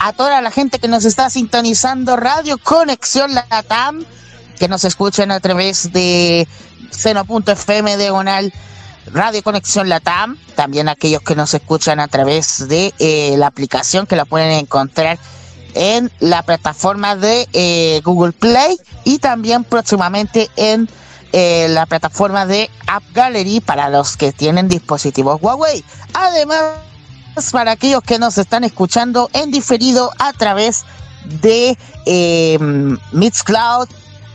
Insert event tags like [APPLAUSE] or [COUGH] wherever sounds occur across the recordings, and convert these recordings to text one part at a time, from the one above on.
a toda la gente que nos está sintonizando Radio Conexión Latam, que nos escuchen a través de seno.fm diagonal Radio Conexión Latam, también aquellos que nos escuchan a través de eh, la aplicación que la pueden encontrar en la plataforma de eh, Google Play y también próximamente en eh, la plataforma de App Gallery para los que tienen dispositivos Huawei. Además, para aquellos que nos están escuchando en diferido a través de eh, Mixcloud,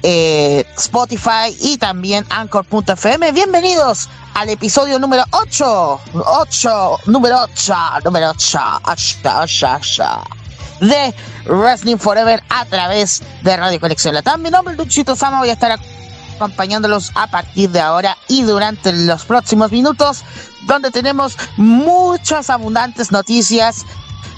eh, Spotify y también Anchor.fm. Bienvenidos al episodio número 8, 8, número 8, número 8, 8, 8, de Wrestling Forever a través de Radio Conexión Latam. Mi nombre es Luchito Sama, voy a estar acompañándolos a partir de ahora y durante los próximos minutos, donde tenemos muchas abundantes noticias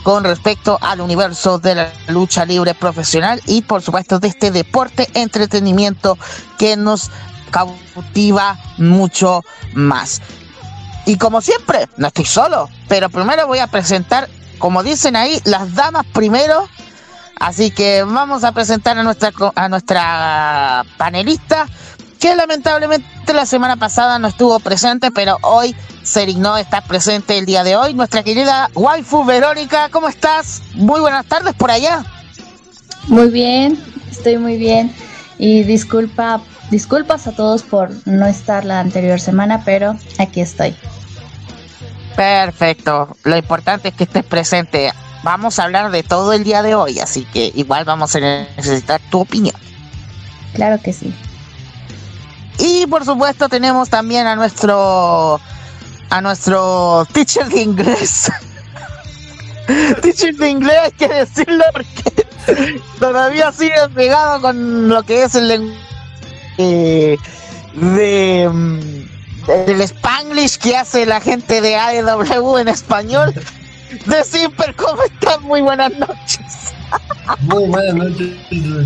con respecto al universo de la lucha libre profesional y por supuesto de este deporte entretenimiento que nos cautiva mucho más. Y como siempre, no estoy solo, pero primero voy a presentar, como dicen ahí, las damas primero. Así que vamos a presentar a nuestra a nuestra panelista que lamentablemente la semana pasada no estuvo presente, pero hoy se dignó estar presente el día de hoy. Nuestra querida waifu Verónica, ¿cómo estás? Muy buenas tardes por allá. Muy bien, estoy muy bien. Y disculpa, disculpas a todos por no estar la anterior semana, pero aquí estoy. Perfecto. Lo importante es que estés presente. Vamos a hablar de todo el día de hoy, así que igual vamos a necesitar tu opinión. Claro que sí. Y por supuesto tenemos también a nuestro a nuestro teacher de inglés. [LAUGHS] teacher de inglés hay que decirlo porque todavía sigue pegado con lo que es el lenguaje eh, de, mm, del spanglish que hace la gente de AEW en español. De Simper, ¿cómo están? Muy buenas noches. Muy buenas noches,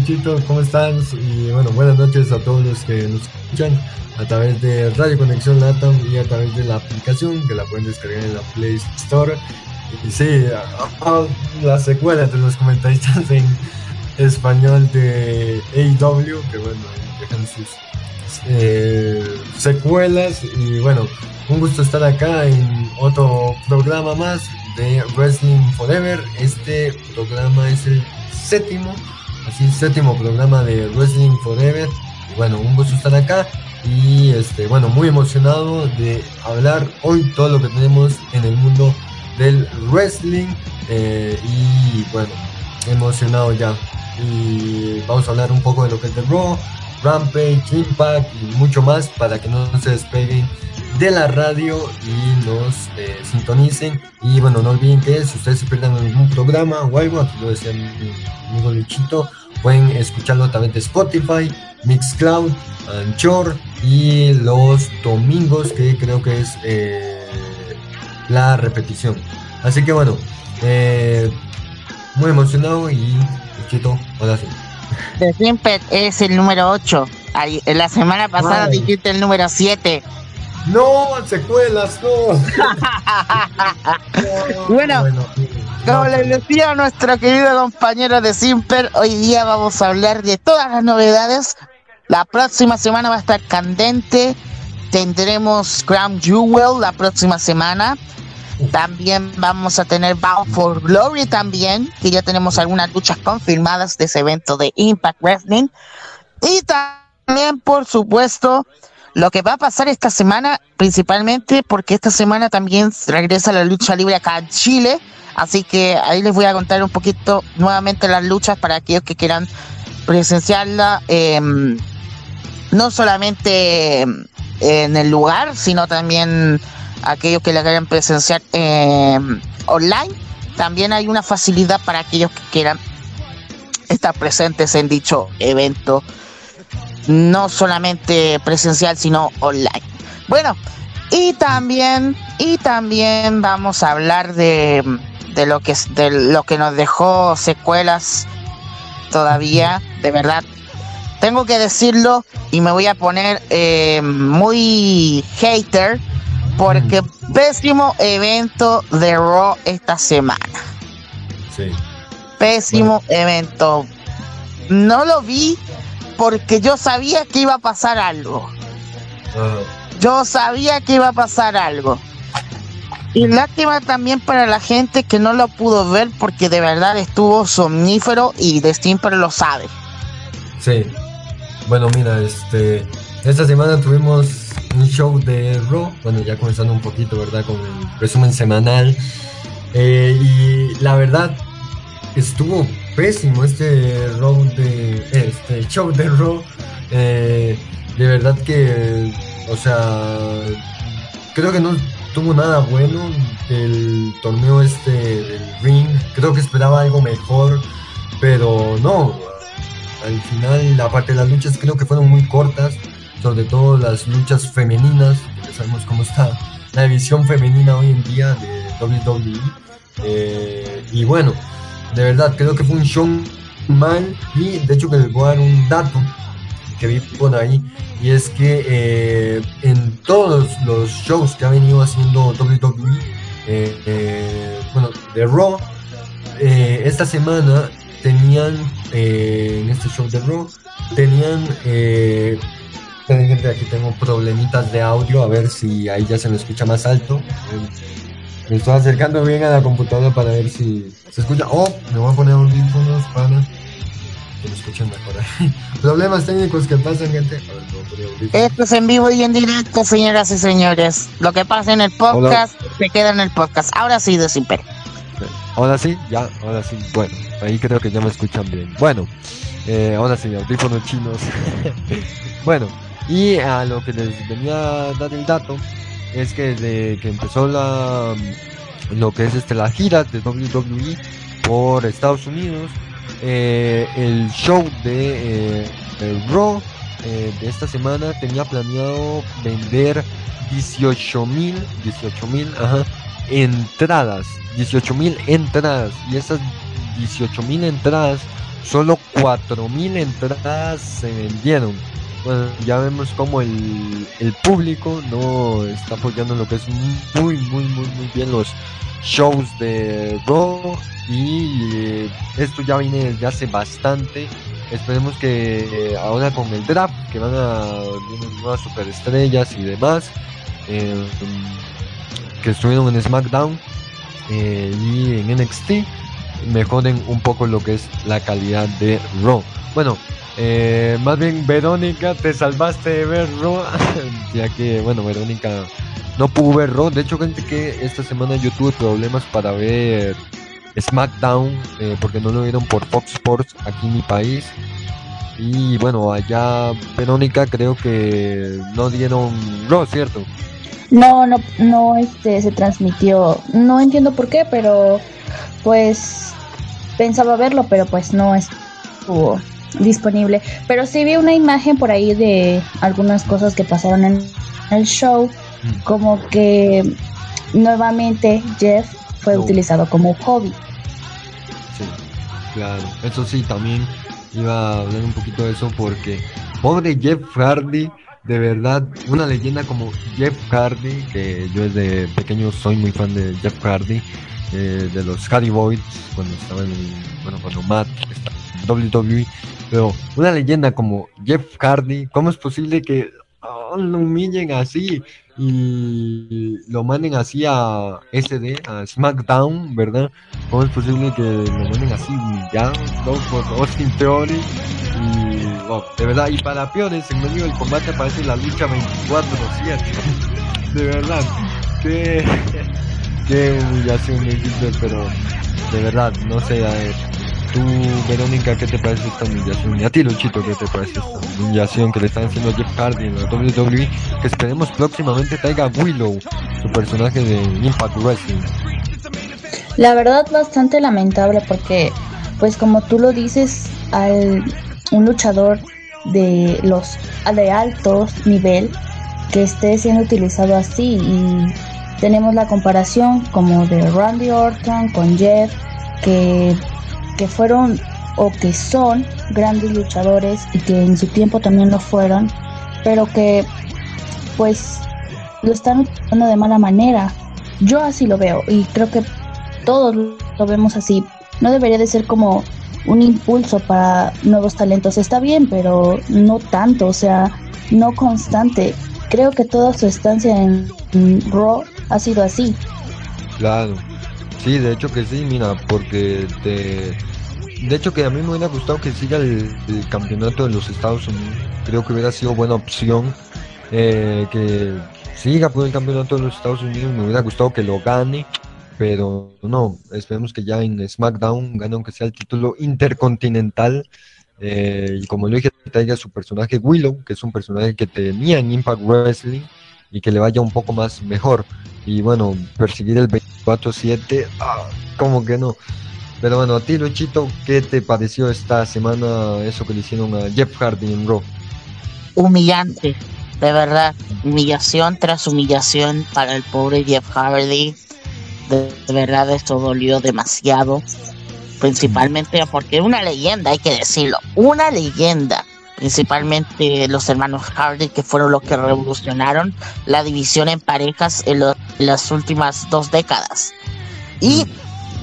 Chito, ¿cómo están? Y bueno, buenas noches a todos los que nos escuchan a través de Radio Conexión Latam y a través de la aplicación que la pueden descargar en la Play Store. Y sí, la secuela de los comentaristas en español de AEW, que bueno, dejan sus eh, secuelas. Y bueno, un gusto estar acá en otro programa más de Wrestling Forever. Este programa es el séptimo, así séptimo programa de Wrestling Forever. Y bueno, un gusto estar acá y este bueno, muy emocionado de hablar hoy todo lo que tenemos en el mundo del wrestling eh, y bueno, emocionado ya. Y vamos a hablar un poco de lo que es de Raw, Rampage, Impact y mucho más para que no se despeguen de la radio y nos eh, sintonicen. Y bueno, no olviden que si ustedes se pierdan algún programa o algo, aquí lo decía mi, amigo Luchito, pueden escucharlo a través de Spotify, Mixcloud, Anchor y los domingos, que creo que es eh, la repetición. Así que bueno, eh, muy emocionado y Luchito, ahora sí. De siempre es el número 8. La semana pasada dijiste el número 7. No, secuelas, no. [LAUGHS] bueno, como les decía nuestro querido compañero de Simper, hoy día vamos a hablar de todas las novedades. La próxima semana va a estar candente. Tendremos Crown Jewel la próxima semana. También vamos a tener Bound for Glory también, que ya tenemos algunas luchas confirmadas de ese evento de Impact Wrestling. Y también, por supuesto, lo que va a pasar esta semana, principalmente porque esta semana también regresa la lucha libre acá en Chile, así que ahí les voy a contar un poquito nuevamente las luchas para aquellos que quieran presenciarla, em, no solamente en el lugar, sino también aquellos que la quieran presenciar em, online. También hay una facilidad para aquellos que quieran estar presentes en dicho evento no solamente presencial, sino online. Bueno, y también, y también vamos a hablar de, de lo que de lo que nos dejó secuelas todavía, de verdad. Tengo que decirlo y me voy a poner eh, muy hater porque pésimo evento de Raw esta semana. Sí. Pésimo evento. No lo vi porque yo sabía que iba a pasar algo. Yo sabía que iba a pasar algo. Y lástima también para la gente que no lo pudo ver porque de verdad estuvo somnífero y The pero lo sabe. Sí. Bueno, mira, este esta semana tuvimos un show de Raw, bueno, ya comenzando un poquito, ¿verdad? Con el resumen semanal. Eh, y la verdad, estuvo pésimo este Raw de este show de Raw. Eh, de verdad que, o sea, creo que no tuvo nada bueno el torneo este del ring. Creo que esperaba algo mejor, pero no. Al final, aparte de las luchas, creo que fueron muy cortas, sobre todo las luchas femeninas, ya sabemos cómo está la división femenina hoy en día de WWE. Eh, y bueno, de verdad, creo que fue un show mal. Y de hecho, que les voy a dar un dato que vi por ahí y es que eh, en todos los shows que ha venido haciendo WWE, eh, eh, bueno, de Raw, esta semana tenían, en este show de Raw, tenían, gente, aquí tengo problemitas de audio, a ver si ahí ya se me escucha más alto. Me estoy acercando bien a la computadora para ver si se escucha. Oh, me voy a poner audífonos para que lo escuchen mejor. [LAUGHS] Problemas técnicos que pasan, gente. Esto es en vivo y en directo, señoras y señores. Lo que pasa en el podcast se queda en el podcast. Ahora sí, de Simper. Ahora sí, ya, ahora sí. Bueno, ahí creo que ya me escuchan bien. Bueno, eh, ahora sí, audífonos chinos. [LAUGHS] bueno, y a lo que les venía a dar el dato es que desde que empezó la lo que es este la gira de WWE por Estados Unidos eh, el show de eh, Raw eh, de esta semana tenía planeado vender 18 mil 18 mil entradas 18 mil entradas y esas 18 mil entradas solo 4 mil entradas se vendieron bueno, ya vemos como el, el público no está apoyando lo que es muy muy muy muy bien los shows de Raw y eh, esto ya viene desde hace bastante. Esperemos que eh, ahora con el draft, que van a venir nuevas superestrellas y demás, eh, que estuvieron en SmackDown y en NXT, mejoren un poco lo que es la calidad de Raw. Bueno, más bien Verónica, te salvaste de ver Raw, [LAUGHS] ya que, bueno, Verónica no pudo ver Raw. De hecho, gente que esta semana yo tuve problemas para ver SmackDown, eh, porque no lo vieron por Fox Sports aquí en mi país. Y bueno, allá Verónica creo que no dieron Raw, ¿cierto? No, no, no este, se transmitió. No entiendo por qué, pero pues pensaba verlo, pero pues no estuvo disponible. Pero sí vi una imagen por ahí de algunas cosas que pasaron en el show, mm. como que nuevamente Jeff fue utilizado como hobby. Claro, eso sí, también iba a hablar un poquito de eso porque pobre Jeff Hardy, de verdad, una leyenda como Jeff Hardy, que yo desde pequeño soy muy fan de Jeff Hardy, eh, de los Hardy Boys, cuando estaba en, bueno, cuando Matt estaba en WWE, pero una leyenda como Jeff Hardy, ¿cómo es posible que oh, lo humillen así? y lo manden así a SD, a SmackDown, ¿verdad? ¿Cómo es posible que lo manden así ya por Austin Theory? Y de verdad, y para peores, en medio del combate aparece la lucha 24-7. [LAUGHS] de verdad, qué, qué humillación pero de verdad, no sé, a ver, Tú, Verónica, ¿qué te parece esta humillación? Y a ti, Luchito, ¿qué te parece esta humillación que le están haciendo Jeff Hardy en la WWE? Que esperemos próximamente traiga Willow, su personaje de Impact Wrestling. La verdad, bastante lamentable porque, pues como tú lo dices, al un luchador de los de alto nivel que esté siendo utilizado así y tenemos la comparación como de Randy Orton con Jeff que que fueron o que son grandes luchadores y que en su tiempo también lo fueron, pero que pues lo están utilizando de mala manera. Yo así lo veo y creo que todos lo vemos así. No debería de ser como un impulso para nuevos talentos. Está bien, pero no tanto, o sea, no constante. Creo que toda su estancia en, Raw ha sido así. Claro. Sí, de hecho que sí, mira, porque te... De hecho que a mí me hubiera gustado que siga el, campeonato de los Estados Unidos. Creo que hubiera sido buena opción eh, que siga por el campeonato de los Estados Unidos. Me hubiera gustado que lo gane pero no, esperemos que ya en SmackDown gane aunque sea el título intercontinental. Eh, y como lo dije, traiga su personaje Willow, que es un personaje que tenía en Impact Wrestling y que le vaya un poco más mejor. Y bueno, perseguir el 24-7, ah, como que no. Pero bueno, a ti, Luchito, ¿qué te pareció esta semana eso que le hicieron a Jeff Hardy en Raw? Humillante, de verdad. Humillación tras humillación para el pobre Jeff Hardy de, verdad esto dolió demasiado. Principalmente porque una leyenda, hay que decirlo, una leyenda. Principalmente los hermanos Hardy, que fueron los que revolucionaron la división en parejas en, las últimas dos décadas. Y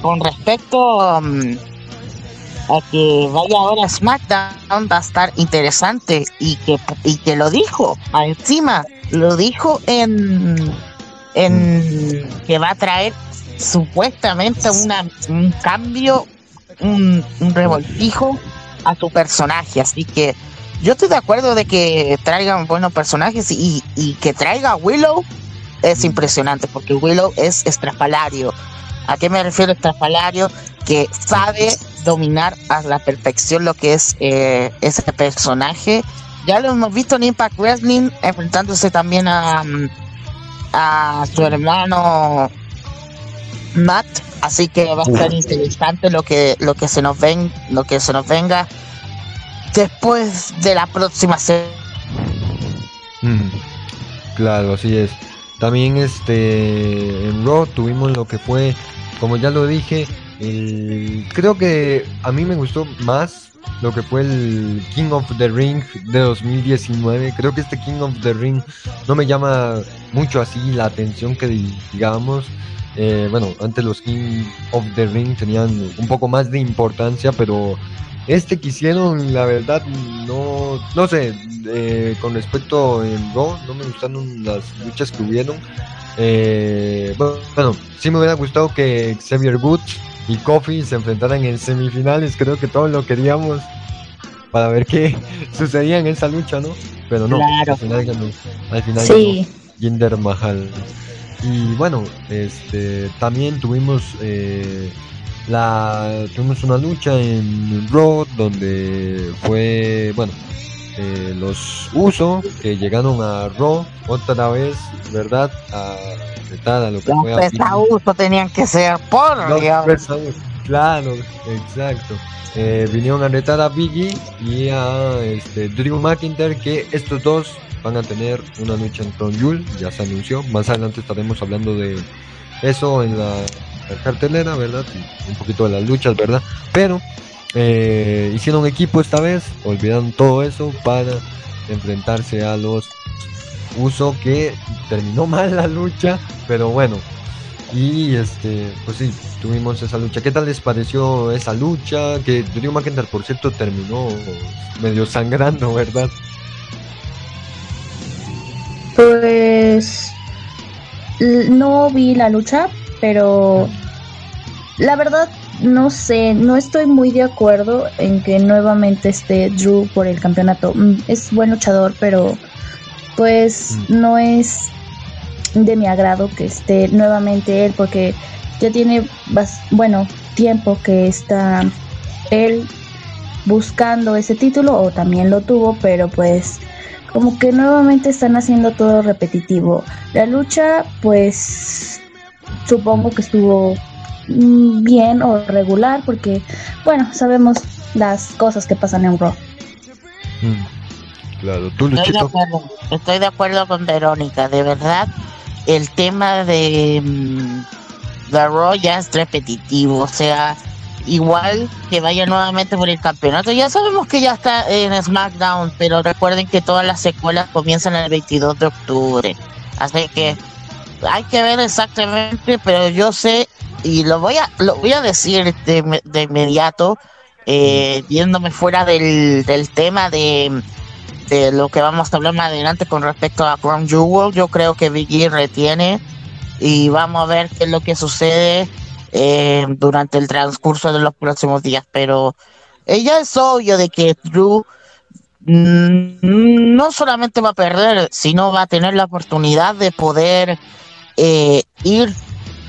con respecto um, a que vaya ahora SmackDown, va a estar interesante. Y que, y que lo dijo encima, lo dijo en, en que va a traer supuestamente una, un cambio, un, revoltijo a su personaje. Así que yo estoy de acuerdo de que traigan buenos personajes y, que traiga a Willow es impresionante porque Willow es estrafalario. ¿A qué me refiero estrafalario? Que sabe dominar a la perfección lo que es eh, ese personaje. Ya lo hemos visto en Impact Wrestling enfrentándose también a, a su hermano Matt, así que va a estar interesante lo que lo que se nos ven, lo que se nos venga después de la próxima serie. Mm, claro, así es. También este en Raw tuvimos lo que fue, como ya lo dije, creo que a mí me gustó más lo que fue el King of the Ring de 2019. Creo que este King of the Ring no me llama mucho así la atención que digamos. Eh, bueno, antes los King of the Ring tenían un poco más de importancia, pero este que hicieron, la verdad, no, no sé, eh, con respecto en Raw, no me gustaron las luchas que hubieron. Eh, bueno, sí me hubiera gustado que Xavier Woods y Kofi se enfrentaran en semifinales, creo que todos lo queríamos para ver qué [LAUGHS] sucedía en esa lucha, ¿no? Pero no, al final ganó, al final sí. Jinder Mahal. Y bueno, este también tuvimos eh, la tuvimos una lucha en Raw donde fue bueno eh, los Uso que llegaron a Raw otra vez, ¿verdad? A retar a lo que los fue Uso tenían que ser por Claro, exacto. Eh, vinieron a retar a Biggie y a este, Drew McIntyre que estos dos van a tener una lucha en Crown Jewel, ya se anunció. Más adelante estaremos hablando de eso en la, cartelera, ¿verdad? un poquito de las luchas, ¿verdad? Pero eh, hicieron equipo esta vez, olvidaron todo eso para enfrentarse a los Uso que terminó [LAUGHS] mal la lucha, pero bueno. Y este, pues sí, tuvimos esa lucha. ¿Qué tal les pareció esa lucha? Que Drew McIntyre, por cierto, terminó medio sangrando, ¿verdad? Pues no vi la lucha, pero la verdad no sé, no estoy muy de acuerdo en que nuevamente esté Drew por el campeonato. Mm, es buen luchador, pero pues mm. no es de mi agrado que esté nuevamente él porque ya tiene bueno tiempo que está él buscando ese título o también lo tuvo, pero pues como que nuevamente están haciendo todo repetitivo. La lucha, pues supongo que estuvo mm, bien o regular porque, bueno, sabemos las cosas que pasan en Raw. Mm, claro, tú estoy de, acuerdo, estoy de acuerdo con Verónica, de verdad, el tema de, mm, de Raw ya es repetitivo, o sea, igual que vaya nuevamente por el campeonato. Ya sabemos que ya está en SmackDown, pero recuerden que todas las secuelas comienzan el 22 de octubre. Así que hay que ver exactamente, pero yo sé y lo voy a lo voy a decir de, de inmediato, eh, viéndome fuera del, del tema de, de lo que vamos a hablar más adelante con respecto a Crown Jewel. Yo creo que Biggie retiene y vamos a ver qué es lo que sucede eh, durante el transcurso de los próximos días. Pero ella es obvio de que Drew mm, no solamente va a perder, sino va a tener la oportunidad de poder eh, ir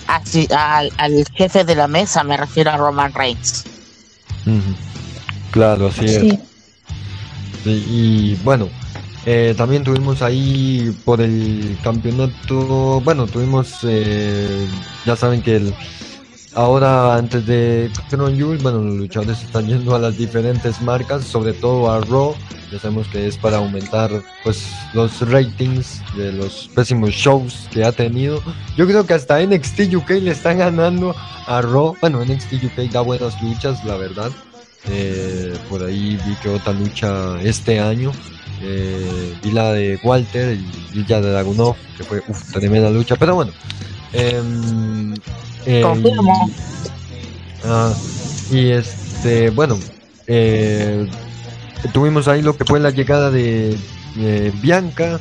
así, al, al jefe de la mesa, me refiero a Roman Reigns. Claro, así es. Sí. Sí, y bueno, eh, también tuvimos ahí por el campeonato, bueno, tuvimos, eh, ya saben que el, ahora antes de Crown Jewel, bueno, los luchadores están yendo a las diferentes marcas, sobre todo a Raw, ya sabemos que es para aumentar pues los ratings de los pésimos shows que ha tenido. Yo creo que hasta NXT UK le están ganando a Raw, bueno, NXT UK da buenas luchas, la verdad. Eh, por ahí vi que otra lucha este año. Eh, vi la de Walter y vi ya de Dragunov, que fue uf, tremenda lucha. Pero bueno. Eh, Confirmo. y, ah, y este, bueno. eh, tuvimos ahí lo que fue la llegada de, de Bianca,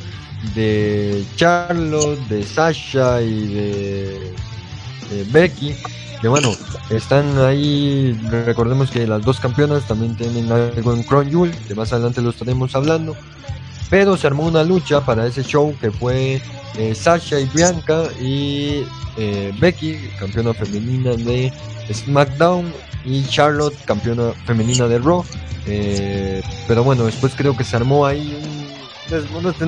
de Charlotte, de Sasha y de, de Becky. Que bueno, están ahí, recordemos que las dos campeonas también tienen algo en Crown Jewel, que más adelante lo estaremos hablando. Pero se armó una lucha para ese show que fue eh, Sasha y Bianca y eh, Becky, campeona femenina de SmackDown, y Charlotte, campeona femenina de Raw. Eh, pero bueno, después creo que se armó ahí un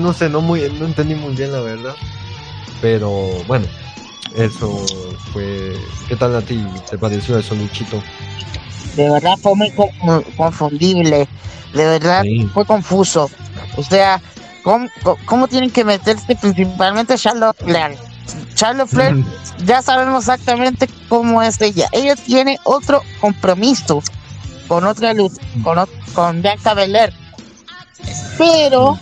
no sé, no, muy, no entendí muy bien la verdad. Pero bueno, eso fue. ¿Qué tal a ti te pareció eso, Luchito? De verdad fue muy co- confundible. De verdad Sí. fue confuso. O sea, ¿cómo, tienen que meterse principalmente Charlotte Flair? Charlotte Flair, ya sabemos exactamente cómo es ella. Ella tiene otro compromiso con otra luz, con, con Bianca Belair. Pero,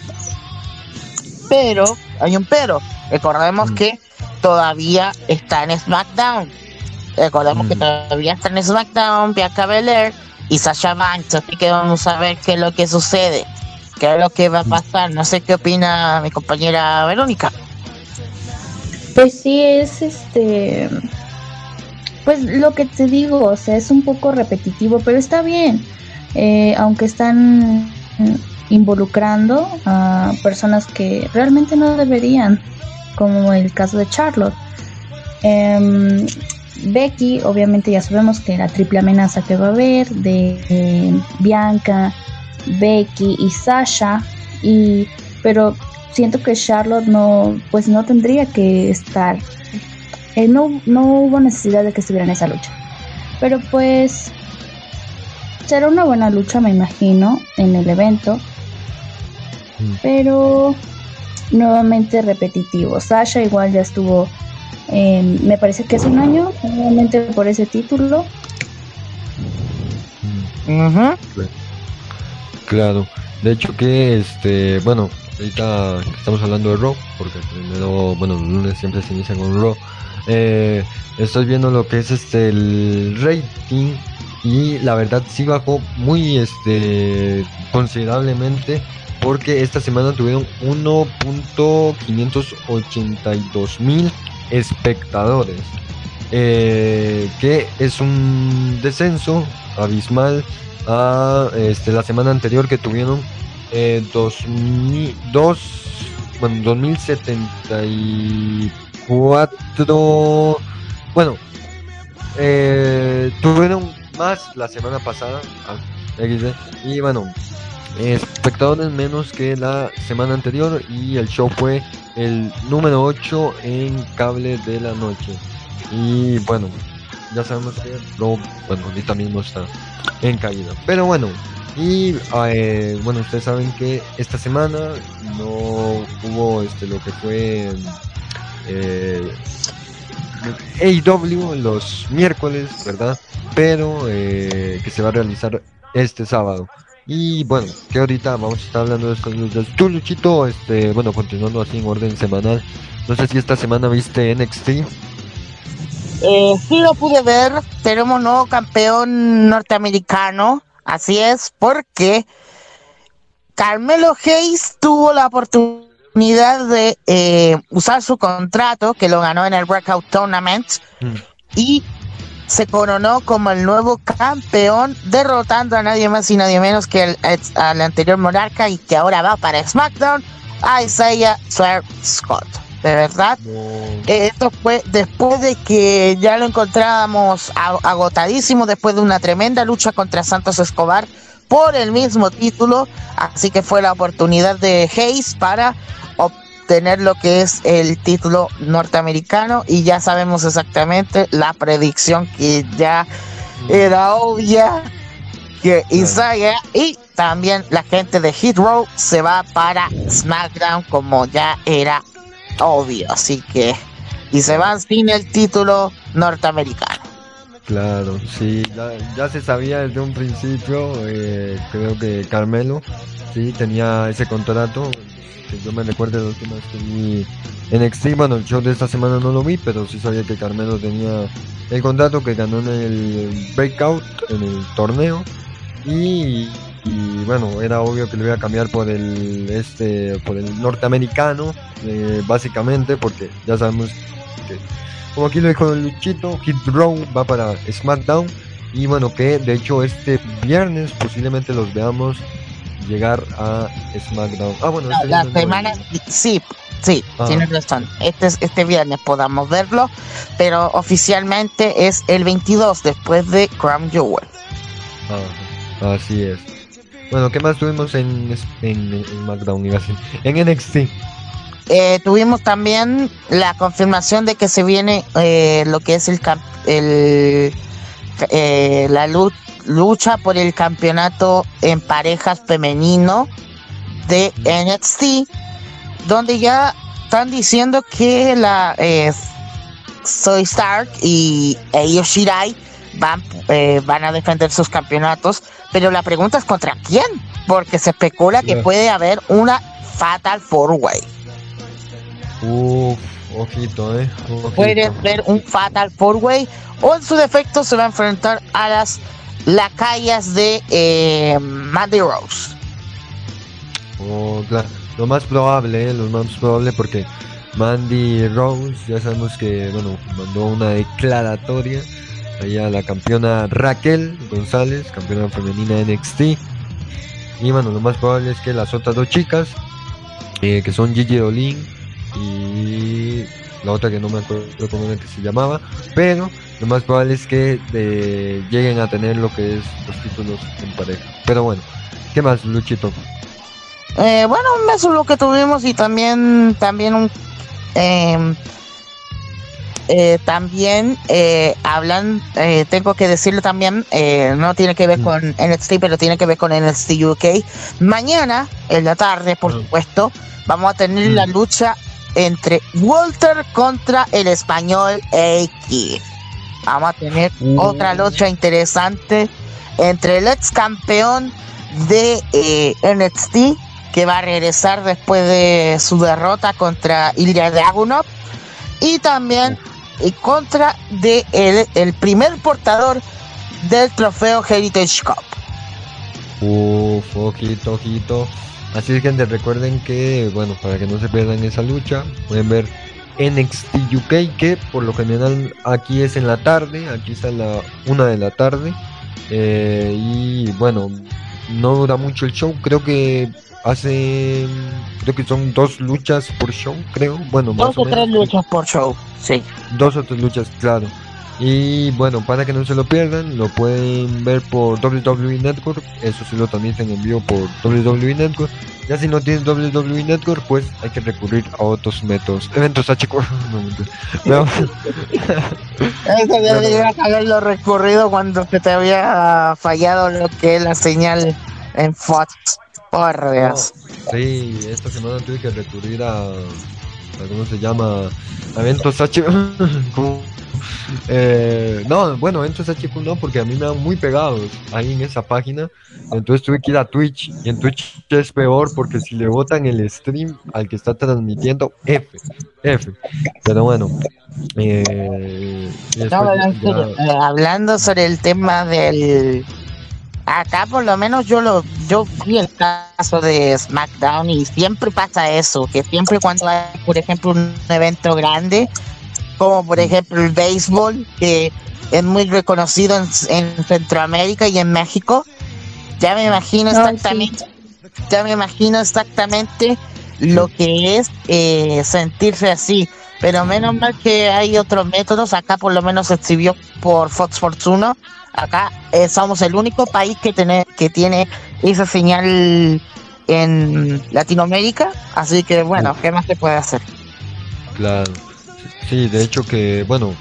pero, hay un pero. Recordemos Mm. que todavía está en SmackDown. Recordemos que Mm. todavía está en SmackDown, Bianca Belair y Sasha Banks. Así que vamos a ver qué es lo que sucede, qué es lo que va a pasar. No sé qué opina mi compañera Verónica. Pues sí, es este. Pues lo que te digo, o sea, es un poco repetitivo, pero está bien. Eh, aunque están involucrando a personas que realmente no deberían, como el caso de Charlotte. Em, Becky, obviamente ya sabemos que la triple amenaza que va a haber de eh, Bianca, Becky y Sasha, y pero siento que Charlotte no, pues no tendría que estar. Eh, no, no hubo necesidad de que estuviera en esa lucha. Pero pues será una buena lucha, me imagino, en el evento. Mm. Pero nuevamente repetitivo. Sasha igual ya estuvo, en- me parece que hace un año, nuevamente por ese título. Ujú. Claro, de hecho que este, bueno, ahorita que estamos hablando de Raw, porque primero, bueno, los lunes siempre se inicia con Raw. eh, estoy viendo lo que es este el rating y la verdad sí bajó muy este considerablemente porque esta semana tuvieron 1.582 mil espectadores eh, que es un descenso abismal a este, la semana anterior que tuvieron eh, 2000, dos, bueno, 2074 bueno eh, tuvieron más la semana pasada ah, y bueno espectadores menos que la semana anterior y el show fue el número 8 en cable de la noche. Y bueno ya sabemos que Raw, bueno ahorita mismo está en caída. Pero bueno y eh, bueno ustedes saben que esta semana no hubo este lo que fue eh, AEW los miércoles verdad pero eh, que se va a realizar este sábado. Y bueno, que ahorita vamos a estar hablando de luchas. Tú, Luchito, este, bueno, continuando así en orden semanal. No sé si esta semana viste NXT. Eh, sí lo pude ver. Tenemos nuevo campeón norteamericano. Así es, porque Carmelo Hayes tuvo la oportunidad de eh, usar su contrato que lo ganó en el Breakout Tournament Mm. y se coronó como el nuevo campeón, derrotando a nadie más y nadie menos que el, al anterior monarca y que ahora va para SmackDown, a Isaiah Swerve Scott. De verdad, eh, Esto fue después de que ya lo encontrábamos agotadísimo después de una tremenda lucha contra Santos Escobar por el mismo título, así que fue la oportunidad de Hayes para obtener lo que es el título norteamericano y ya sabemos exactamente la predicción que ya era obvia que Isaiah y también la gente de Hit Row se va para SmackDown como ya era obvio, así que y se van sin el título norteamericano. Claro, sí, ya, ya se sabía desde un principio, eh, creo que Carmelo, sí, tenía ese contrato, que yo me recuerdo la última vez que vi NXT, bueno, el show de esta semana no lo vi, pero sí sabía que Carmelo tenía el contrato que ganó en el Breakout, en el torneo, y, y, bueno, era obvio que lo iba a cambiar por el, este, por el norteamericano, eh, básicamente, porque ya sabemos que como aquí lo dijo Luchito, Hit Row va para SmackDown. Y bueno, que de hecho este viernes posiblemente los veamos llegar a SmackDown. Ah, bueno, La, este la no, semana, sí, sí, Ah. tienes razón. Este, es- este viernes podamos verlo, pero oficialmente es el 22 después de Crown Jewel. Ajá, así es. Bueno, ¿qué más tuvimos en, en, en SmackDown? Iba a decir, En NXT. Eh, tuvimos también la confirmación de que se viene eh, lo que es el, el eh, la lu- lucha por el campeonato en parejas femenino de NXT, donde ya están diciendo que la eh, Soy Stark y Io Shirai van, eh, van a defender sus campeonatos, pero la pregunta es contra quién, porque se especula que puede haber una Fatal Four Way. Uf, ojito, eh. ojito. puede ver un Fatal Four Way o en su defecto se va a enfrentar a las lacayas de eh, Mandy Rose. Oh. Lo más probable, lo más probable porque Mandy Rose, ya sabemos que, bueno, mandó una declaratoria ahí a la campeona Raquel González, campeona femenina NXT. Y bueno, lo más probable es que las otras dos chicas, eh, que son Gigi Dolin y la otra que no me acuerdo cómo era que se llamaba, pero lo más probable es que eh, lleguen a tener lo que es los títulos en pareja. Pero bueno, ¿qué más, Luchito? Eh, bueno, eso es lo que tuvimos y también también un eh, eh, también eh, hablan, eh, tengo que decirlo también, eh, no tiene que ver Mm. con NXT, pero tiene que ver con NXT UK. Mañana, en la tarde, por Mm. supuesto, vamos a tener Mm. la lucha entre Walter contra el español X. Vamos a tener otra lucha interesante entre el ex campeón de eh, NXT que va a regresar después de su derrota contra Ilya Dragunov y también y contra de el, el primer portador del trofeo Heritage Cup. Uf, ojito, ojito. Así es, gente, recuerden que, bueno, para que no se pierdan esa lucha, pueden ver NXT UK, que por lo general aquí es en la tarde, aquí está la una de la tarde. Eh, y bueno, no dura mucho el show, creo que hace, creo que son dos luchas por show, creo. Bueno, más Dos o o tres luchas por show, sí. Dos o tres luchas, claro. Y bueno, para que no se lo pierdan, lo pueden ver por WWE Network. Eso sí lo transmiten en vivo por WWE Network. Ya si no tienen WWE Network, pues hay que recurrir a otros métodos. Eventos HQ. [LAUGHS] No. No, [LAUGHS] Eso debería haberlo recorrido cuando se te había fallado lo que es la señal en Fox. Por Dios. sí, esta semana tuve que recurrir a ¿cómo se llama? Eventos H. [LAUGHS] ¿Cómo? Eh, no, bueno, a HQ no, porque a mí me dan muy pegados ahí en esa página. Entonces tuve que ir a Twitch. Y en Twitch es peor porque si le botan el stream al que está transmitiendo, F. F. Pero bueno. eh, No, ya- eh, hablando sobre el tema del acá por lo menos yo lo yo vi el caso de SmackDown y siempre pasa eso que siempre cuando hay por ejemplo un evento grande como por ejemplo el béisbol que es muy reconocido en, en Centroamérica y en México ya me imagino sí. exactamente ya me imagino exactamente lo que es eh, sentirse así pero menos mal que hay otros métodos acá por lo menos se exhibió por Fox Sports 1 acá eh, somos el único país que tiene que tiene esa señal en Latinoamérica así que bueno qué más se puede hacer Claro. Sí, de hecho que, bueno,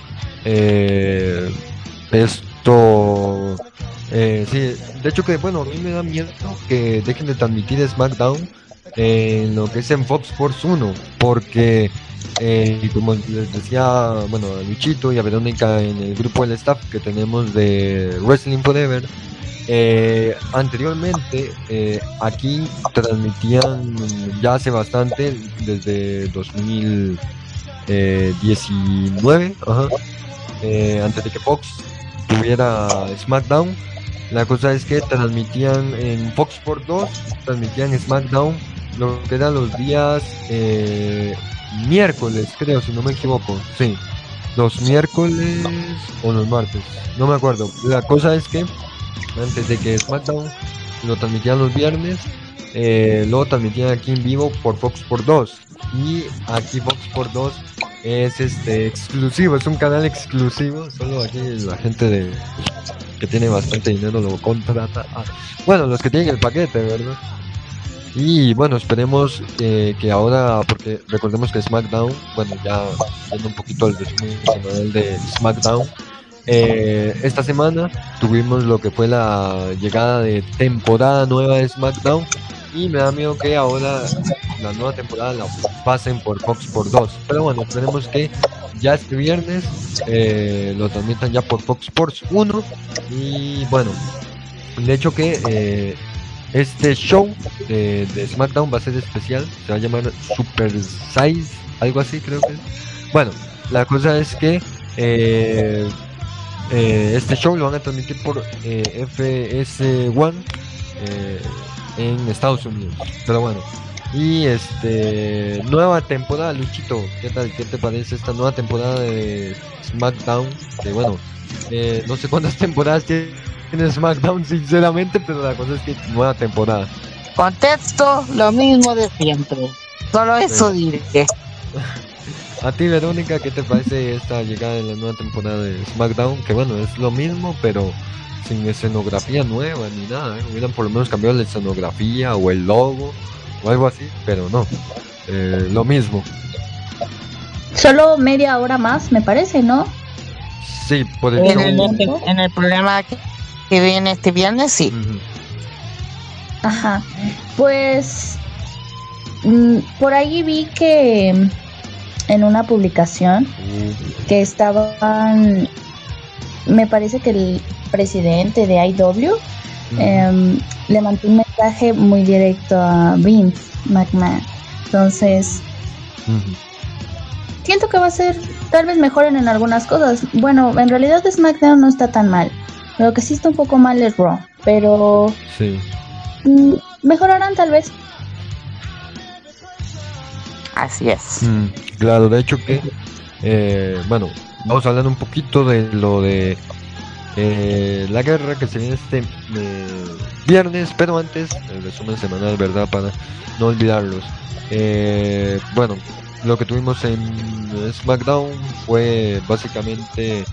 eh, esto... eh, sí, de hecho que, bueno, a mí me da miedo que dejen de transmitir SmackDown en lo que es en Fox Sports 1, porque, eh, como les decía, bueno, a Luchito y a Verónica en el grupo del staff que tenemos de Wrestling Forever, eh, anteriormente eh, aquí transmitían ya hace bastante, desde 2019, ajá, antes de que Fox tuviera SmackDown. La cosa es que transmitían en Fox Sports 2, transmitían SmackDown lo que eran los días eh, miércoles, creo, si no me equivoco. Sí, los miércoles o los martes, no me acuerdo. La cosa es que antes de que SmackDown lo transmitían los viernes, eh, lo transmitían aquí en vivo por Fox por 2 y aquí Fox por 2 es este exclusivo, es un canal exclusivo, solo aquí la gente de que tiene bastante dinero lo contrata. Ah, bueno, los que tienen el paquete, ¿verdad? Y bueno, esperemos eh, que ahora, porque recordemos que SmackDown, bueno, ya viendo un poquito el resumen de SmackDown, eh, esta semana tuvimos lo que fue la llegada de temporada nueva de SmackDown y me da miedo que ahora la nueva temporada la pasen por Fox por 2. Pero bueno, esperemos que ya este viernes eh, lo transmitan ya por Fox Sports 1 y bueno, de hecho que eh, este show de, SmackDown va a ser especial, se va a llamar Super Size, algo así creo que es. Bueno, la cosa es que eh, eh, este show lo van a transmitir por eh, FS1 eh, en Estados Unidos. Pero bueno, y este nueva temporada, Luchito, ¿qué tal? ¿Qué te parece esta nueva temporada de SmackDown? Que bueno, no sé cuántas [LAUGHS] temporadas tiene SmackDown, sinceramente, pero la cosa es que nueva temporada. contexto lo mismo de siempre solo eso diré A ti, Verónica, ¿qué te parece esta llegada de la nueva temporada de SmackDown? Que bueno, es lo mismo, pero sin escenografía nueva ni nada. ¿eh? Hubieran por lo menos cambiado la escenografía o el logo o algo así, pero no. Eh, lo mismo. Solo media hora más, me parece, ¿no? Sí, por el en el, en el programa que, que viene este viernes sí. Ajá. Pues mm, por ahí vi que en una publicación que estaban, me parece que el presidente de IW em, le mandó un mensaje muy directo a Vince McMahon. Entonces, siento que va a ser tal vez mejoren en algunas cosas. Bueno, en realidad SmackDown no está tan mal. Lo que sí está un poco mal es Raw, pero Sí. mm, mejorarán tal vez. así es Mm, claro, de hecho que, eh, bueno, vamos a hablar un poquito de lo de eh, la guerra que se viene este eh, viernes, pero antes, el resumen semanal, ¿verdad? Para no olvidarlos. Eh, bueno, lo que tuvimos en SmackDown fue básicamente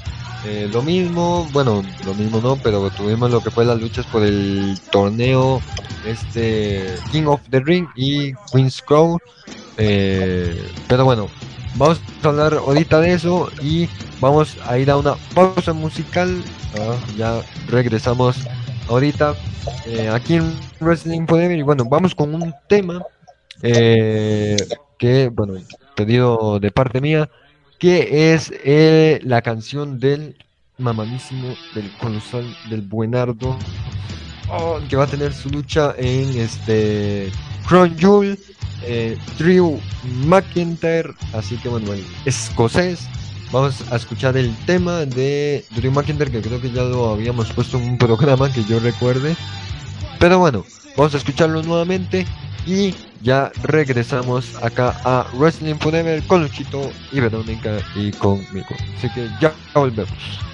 eh, lo mismo, bueno, lo mismo no, pero tuvimos lo que fue las luchas por el torneo este King of the Ring y Queen's Crown. Eh, pero bueno, vamos a hablar ahorita de eso y vamos a ir a una pausa musical. Ah, ya regresamos ahorita eh, aquí en Wrestling Forever y bueno, vamos con un tema eh, que, bueno, pedido de parte mía que es eh, la canción del mamadísimo, del colosal, del buenardo, oh, que va a tener su lucha en este Crown Jewel, eh, Drew McIntyre, así que bueno, el escocés. Vamos a escuchar el tema de Drew McIntyre, que creo que ya lo habíamos puesto en un programa que yo recuerde. Pero bueno, vamos a escucharlo nuevamente y ya regresamos acá a Wrestling Forever con Luchito y Verónica y conmigo. Así que ya volvemos.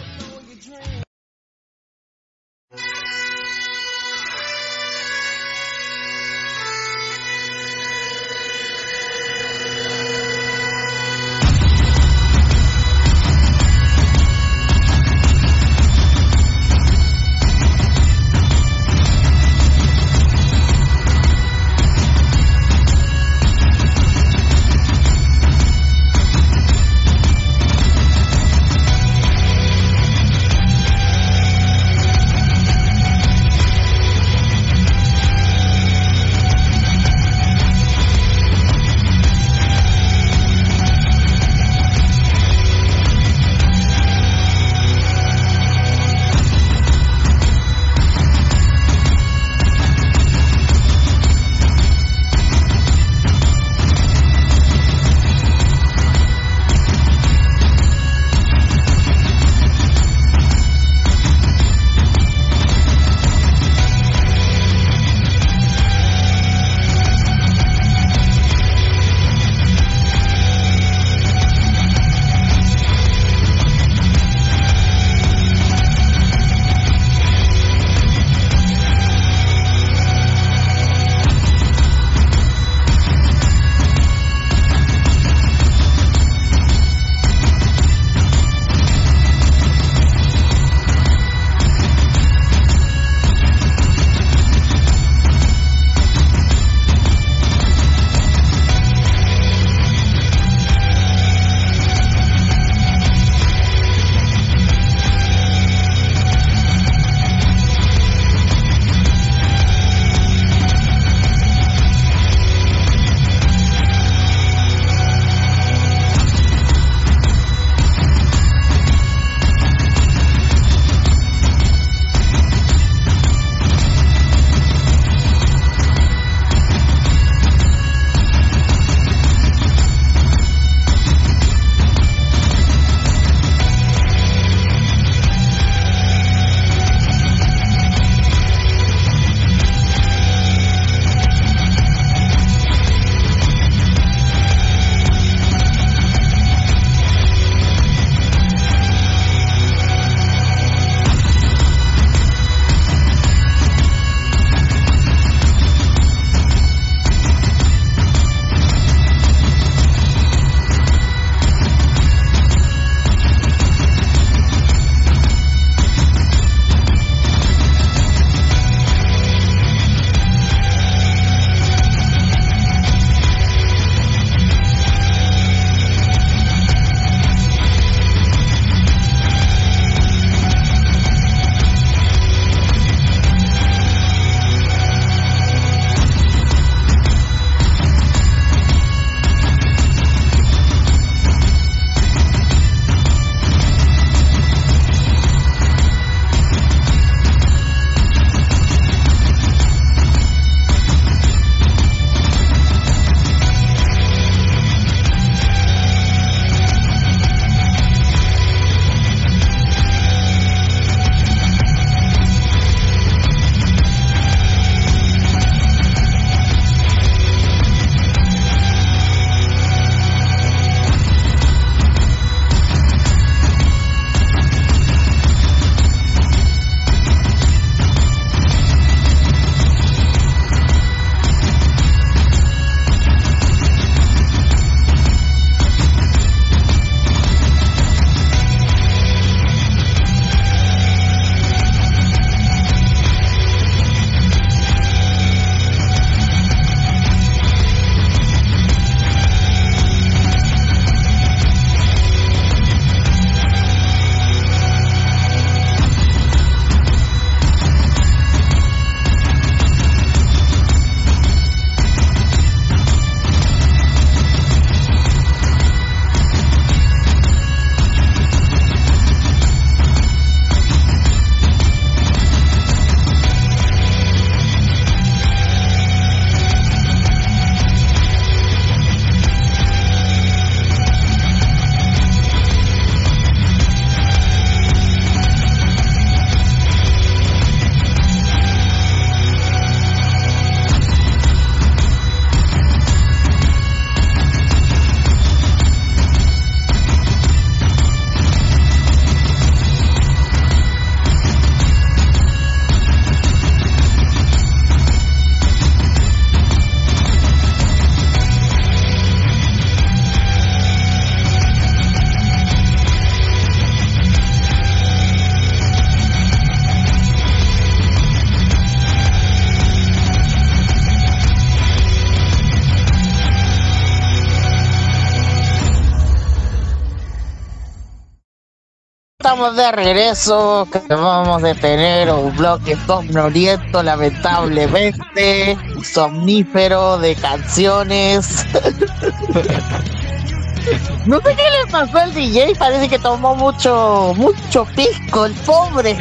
Estamos de regreso, que vamos a tener un bloque somnoliento, lamentablemente, somnífero de canciones. [LAUGHS] no sé qué le pasó al DJ, parece que tomó mucho, mucho pisco, el pobre.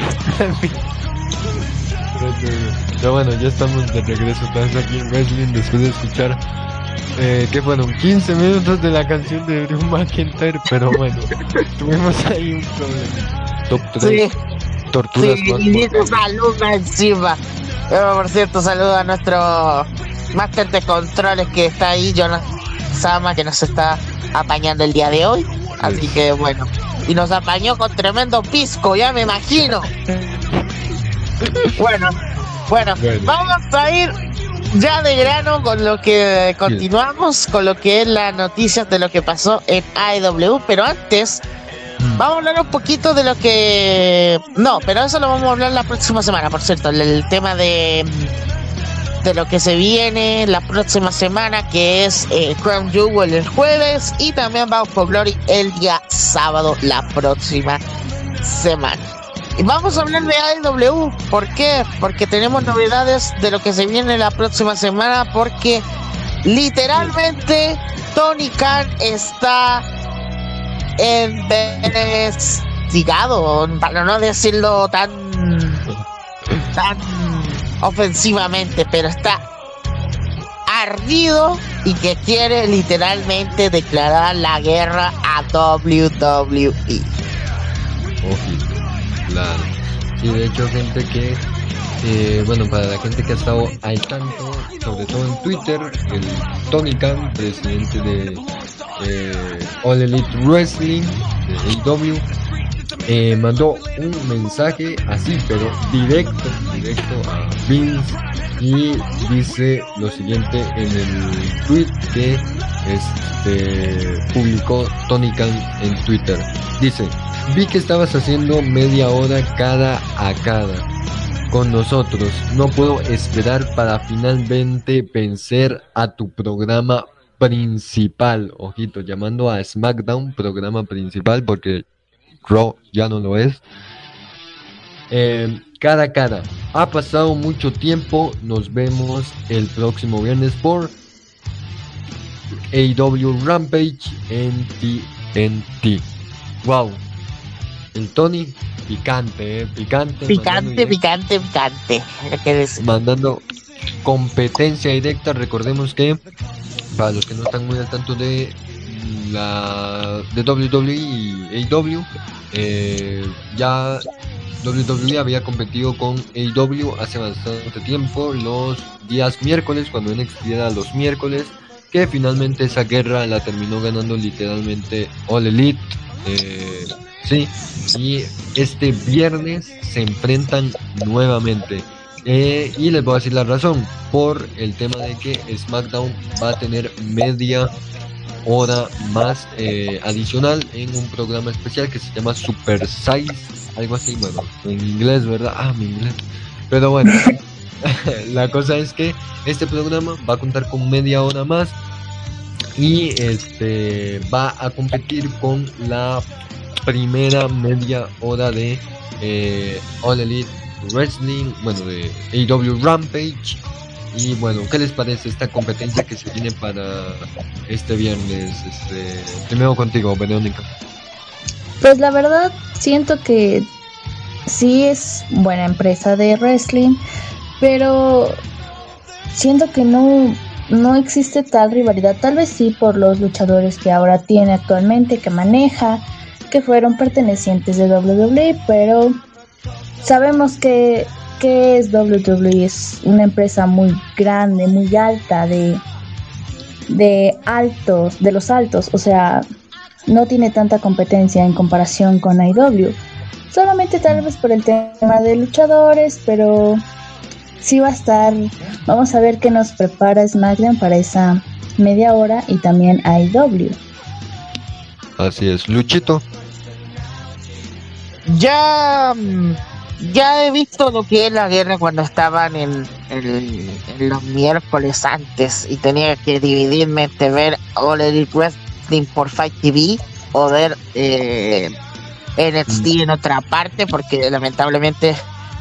Pero bueno, ya estamos de regreso vez aquí en Wrestling después de escuchar eh, que fueron 15 minutos de la canción de Drew McIntyre, pero bueno, [LAUGHS] tuvimos ahí un problema. Top 3. Sí. Torturas Sí, más y dice mortales. salud encima. Pero, por cierto, saludo a nuestro máster de controles que está ahí, Jonas Sama, que nos está apañando el día de hoy. Así que bueno, y nos apañó con tremendo pisco, ya me imagino. [LAUGHS] Bueno, bueno, Bueno. vamos a ir ya de grano con lo que continuamos, con lo que es las noticias de lo que pasó en AEW, pero antes Mm. Vamos a hablar un poquito de lo que... No, pero eso lo vamos a hablar la próxima semana, por cierto, el, tema de de lo que se viene la próxima semana, que es eh, Crown Jewel el jueves y también Bound for Glory el día sábado la próxima semana. Y vamos a hablar de AEW, ¿por qué? Porque tenemos novedades de lo que se viene la próxima semana, porque literalmente Tony Khan está investigado, para no decirlo tan tan ofensivamente, pero está ardido y que quiere literalmente declarar la guerra a WWE. Ojito, claro. Sí, de hecho, gente que, eh, bueno, para la gente que ha estado al tanto, sobre todo en Twitter, el Tony Khan, presidente de eh, All Elite Wrestling, de AEW, eh, mandó un mensaje así, pero directo, directo a Vince y dice lo siguiente en el tweet que este, publicó Tony Khan en Twitter. Dice, vi que estabas haciendo media hora cada a cada con nosotros. No puedo esperar para finalmente vencer a tu programa principal. Ojito, llamando a SmackDown programa principal porque Raw ya no lo es. Eh, cara a cara. Ha pasado mucho tiempo. Nos vemos el próximo viernes por AW Rampage en TNT. Wow. El Tony, picante, eh, picante. Picante, picante, picante. Mandando competencia directa. Recordemos que para los que no están muy al tanto de la de WWE y AEW, eh, ya WWE había competido con AEW hace bastante tiempo, los días miércoles, cuando NXT era los miércoles, que finalmente esa guerra la terminó ganando literalmente All Elite. eh, sí, y este viernes se enfrentan nuevamente. Eh, y les voy a decir la razón, por el tema de que SmackDown va a tener media hora más eh, adicional en un programa especial que se llama Super Size, algo así, bueno, en inglés, ¿verdad? Ah, mi inglés. Pero bueno, [LAUGHS] la cosa es que este programa va a contar con media hora más y este va a competir con la primera media hora de eh, All Elite Wrestling, bueno, de AW Rampage. Y bueno, ¿qué les parece esta competencia que se viene para este viernes? Este, primero contigo, Verónica. Pues la verdad, siento que sí es buena empresa de wrestling, pero siento que no, no existe tal rivalidad. Tal vez sí por los luchadores que ahora tiene actualmente, que maneja, que fueron pertenecientes de WWE, pero sabemos que, que es WWE, es una empresa muy grande, muy alta, de, de altos, de los altos, o sea, no tiene tanta competencia en comparación con IW. Solamente tal vez por el tema de luchadores, pero sí va a estar. Vamos a ver qué nos prepara SmackDown para esa media hora y también IW. Así es, Luchito. Ya, mm, ya he visto lo que es la guerra cuando estaban en, en- en los miércoles antes y tenía que dividirme entre ver All Elite Wrestling por Fight TV o ver eh, NXT en otra parte, porque lamentablemente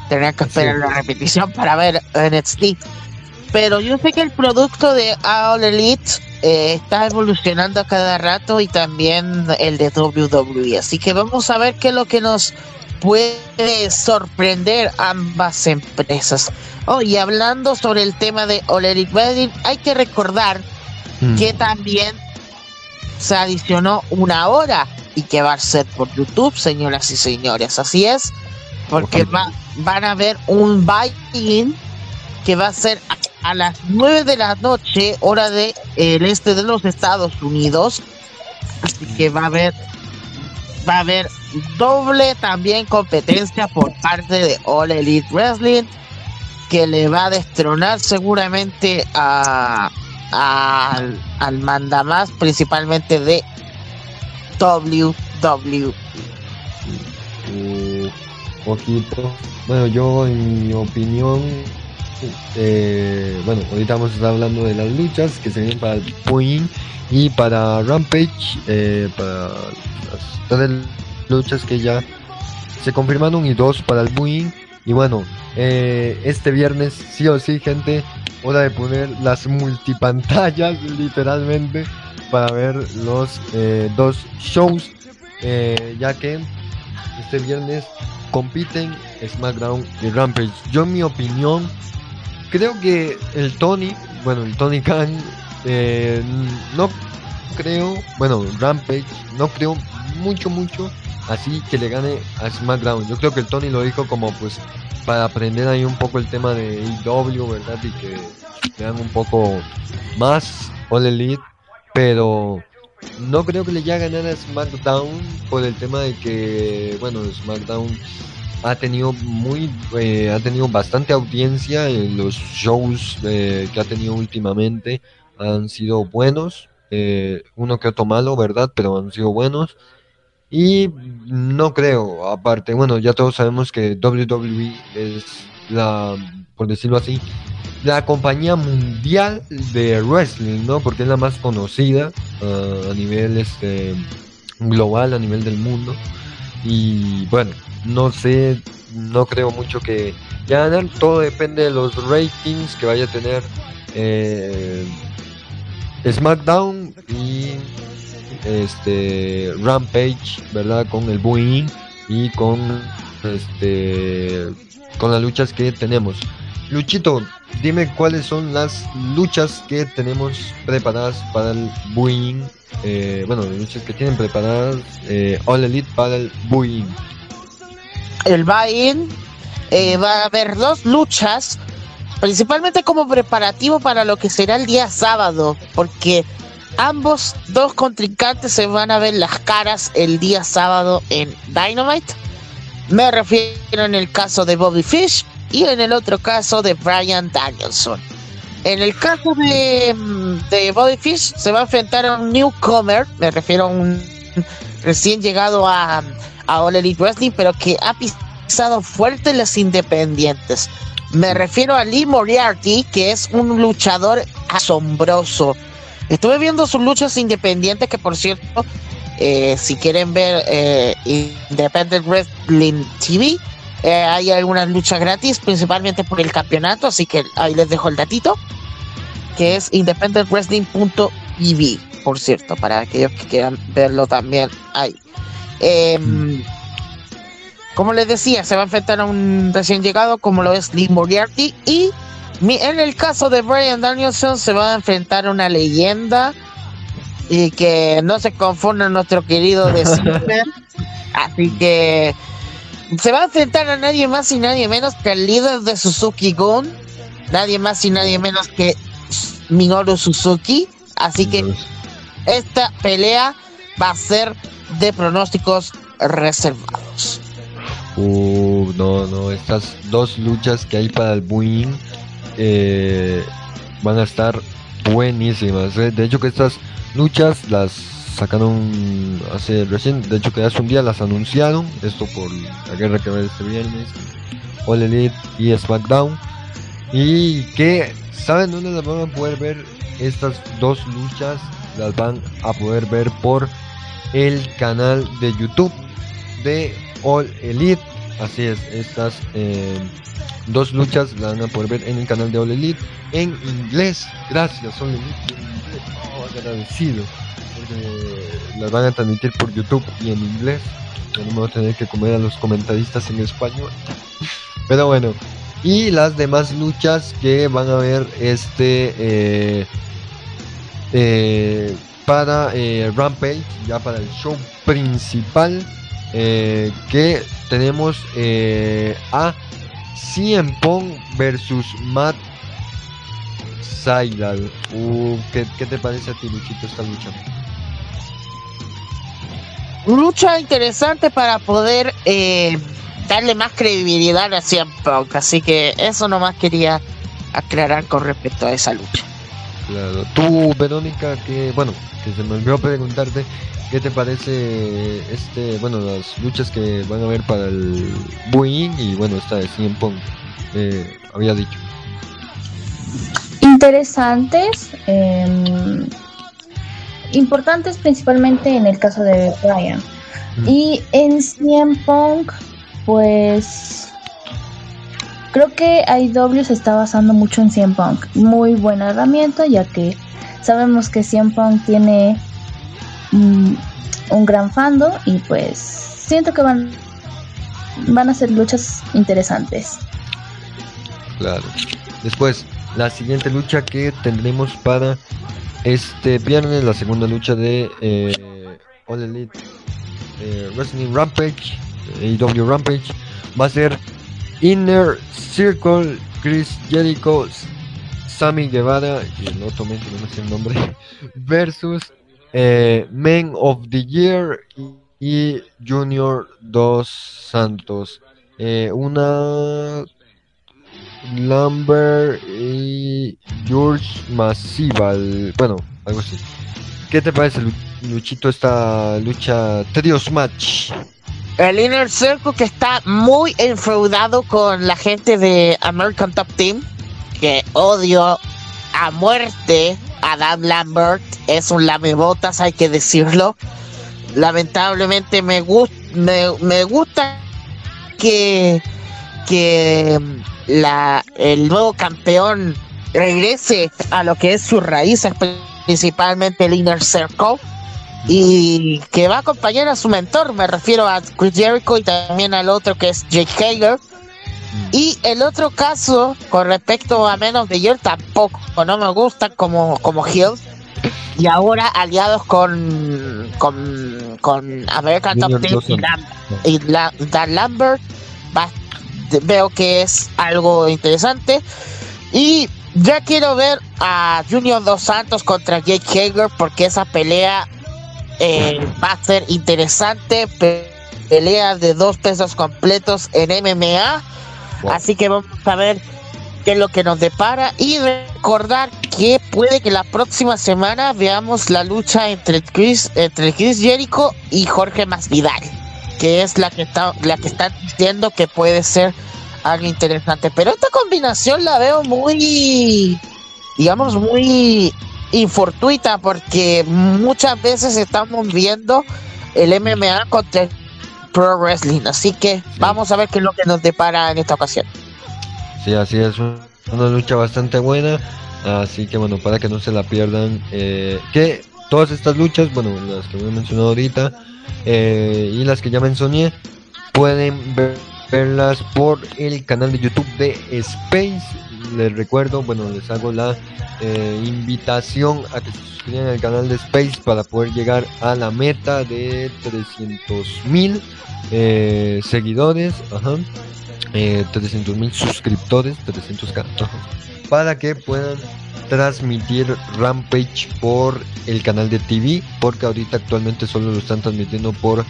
tenía que esperar la repetición para ver NXT. Pero yo sé que el producto de All Elite eh, está evolucionando a cada rato y también el de WWE. Así que vamos a ver qué es lo que nos puede sorprender ambas empresas. Oh, y hablando sobre el tema de Elite Wrestling, hay que recordar Mm. que también se adicionó una hora y que va a ser por YouTube, señoras y señores. Así es, porque va- van a ver un buy-in que va a ser a, a las 9 de la noche, hora de el este de los Estados Unidos. Así que va a haber va a haber doble también competencia por parte de All Elite Wrestling que le va a destronar seguramente a, al, al mandamás principalmente de WWE. Poquito. Bueno, yo en mi opinión, eh, bueno, ahorita vamos a estar hablando de las luchas que se vienen para el Point y para Rampage, eh, para las tres luchas que ya se confirmaron y dos para el Buin. Y bueno, eh, este viernes, sí o sí, gente, hora de poner las multipantallas, [LAUGHS] literalmente, para ver los eh, dos shows, ya que este viernes compiten SmackDown y Rampage. Yo, en mi opinión, creo que el Tony, bueno, el Tony Khan, eh, no creo, bueno, Rampage, no creo mucho, mucho así que le gane a SmackDown. Yo creo que el Tony lo dijo como pues para aprender ahí un poco el tema de AEW, ¿verdad? Y que le dan un poco más All Elite, pero no creo que le llegue a ganar a SmackDown por el tema de que, bueno, SmackDown ha tenido muy, eh, ha tenido bastante audiencia en los shows eh, que ha tenido últimamente, han sido buenos, eh, uno que otro malo, ¿verdad? Pero han sido buenos. Y no creo, aparte, bueno, ya todos sabemos que WWE es la, por decirlo así, la compañía mundial de wrestling, ¿no? Porque es la más conocida ah, a nivel este, global, a nivel del mundo. Y bueno, no sé, no creo mucho que ganar, todo depende de los ratings que vaya a tener eh, SmackDown y este Rampage, ¿verdad? Con el Boeing y con este con las luchas que tenemos. Luchito, dime cuáles son las luchas que tenemos preparadas para el Boeing. Eh, bueno, luchas que tienen preparadas eh, All Elite para el Boeing. El buy-in eh, va a haber dos luchas, principalmente como preparativo para lo que será el día sábado, porque ambos dos contrincantes se van a ver las caras el día sábado en Dynamite. Me refiero en el caso de Bobby Fish y en el otro caso de Brian Danielson. En el caso de, mm, de Bobby Fish se va a enfrentar a un newcomer, me refiero a un recién llegado a, a All Elite Wrestling, pero que ha pisado fuerte en las independientes. Me refiero a Lee Moriarty, que es un luchador asombroso. Estuve viendo sus luchas independientes, que por cierto, eh, si quieren ver eh, Independent Wrestling TV, eh, hay algunas luchas gratis, principalmente por el campeonato, así que ahí les dejo el datito, que es independentwrestling.tv, por cierto, para aquellos que quieran verlo también ahí. Em, como les decía, se va a enfrentar a un recién llegado como lo es Lee Moriarty y en el caso de Brian Danielson se va a enfrentar a una leyenda y que no se confunda nuestro querido de. [LAUGHS] Así que se va a enfrentar a nadie más y nadie menos que el líder de Suzuki Gun, nadie más y nadie menos que Minoru Suzuki. Así que esta pelea va a ser de pronósticos reservados. Uh, no, no, estas dos luchas que hay para el Boeing eh, van a estar buenísimas. eh. De hecho que estas luchas las sacaron hace recién, de hecho que hace un día las anunciaron, esto por la guerra que va a este viernes, All Elite y SmackDown. Y que, ¿saben dónde las van a poder ver? Estas dos luchas las van a poder ver por el canal de YouTube de All Elite. Así es, estas eh, dos luchas las van a poder ver en el canal de All Elite en inglés. Gracias, All Elite. Agradecido. Porque las van a transmitir por YouTube y en inglés. Ya no me voy a tener que comer a los comentaristas en español. Pero bueno, y las demás luchas que van a ver este eh, eh, para eh, Rampage, ya para el show principal, que tenemos a CM Punk versus Matt Seidel. Uh, ¿qué, ¿Qué te parece a ti, Luchito, esta lucha? Lucha interesante para poder eh, darle más credibilidad a CM Punk. Así que eso nomás quería aclarar con respecto a esa lucha. Claro. Tú, Verónica, que bueno, que se me olvidó preguntarte, ¿qué te parece este, bueno, las luchas que van a ver para el Boeing y bueno, esta de CM Punk, eh, había dicho. Interesantes, em, importantes principalmente en el caso de Brian. Mm. Y en CM Punk, pues creo que IW se está basando mucho en CM Punk. Muy buena herramienta, ya que sabemos que CM Punk tiene mm, un gran fando y pues siento que van van a ser luchas interesantes. Claro. Después, la siguiente lucha que tendremos para este viernes, la segunda lucha de eh, All Elite eh, Wrestling Rampage, AEW Rampage, va a ser Inner Circle, Chris Jericho, Sammy Guevara, y el otro que no me sé el nombre, [LAUGHS] versus eh, Men of the Year y Junior Dos Santos. Eh, una Lumber y George Masival. Bueno, algo así. ¿Qué te parece, Lu- Luchito, esta lucha Trios Match? El Inner Circle que está muy enfeudado con la gente de American Top Team, que odio a muerte a Dan Lambert, es un lamebotas, hay que decirlo. Lamentablemente me, me gusta que, que la, el nuevo campeón regrese a lo que es sus raíces, principalmente el Inner Circle y que va a acompañar a su mentor, me refiero a Chris Jericho y también al otro que es Jake Hager. Y el otro caso, con respecto a menos de Year, tampoco, no me gusta como, como heel. Y ahora aliados con, con, con American Top Team y. Lam- y La- Dan Lambert, va- veo que es algo interesante. Y ya quiero ver a Junior Dos Santos contra Jake Hager porque esa pelea eh, va a ser interesante. pe- pelea de dos pesos completos en MMA. Wow. Así que vamos a ver qué es lo que nos depara. Y recordar que puede que la próxima semana veamos la lucha entre Chris, entre Chris Jericho y Jorge Masvidal. Que es la que está, la que están diciendo que puede ser algo interesante. Pero esta combinación la veo muy, digamos, muy infortuita porque muchas veces estamos viendo el MMA contra el Pro Wrestling. Así que vamos a ver qué es lo que nos depara en esta ocasión. Sí, así es, un- una lucha bastante buena. Así que bueno, para que no se la pierdan, eh, que todas estas luchas, bueno, las que me he mencionado ahorita eh, y las que ya mencioné, pueden ver- verlas por el canal de YouTube de Space. Les recuerdo, bueno, les hago la eh, invitación a que se suscriban al canal de Space para poder llegar a la meta de 300 mil eh, seguidores. Ajá. Eh, 300 mil suscriptores, 300k, ajá, para que puedan transmitir Rampage por el canal de TV, porque ahorita actualmente solo lo están transmitiendo por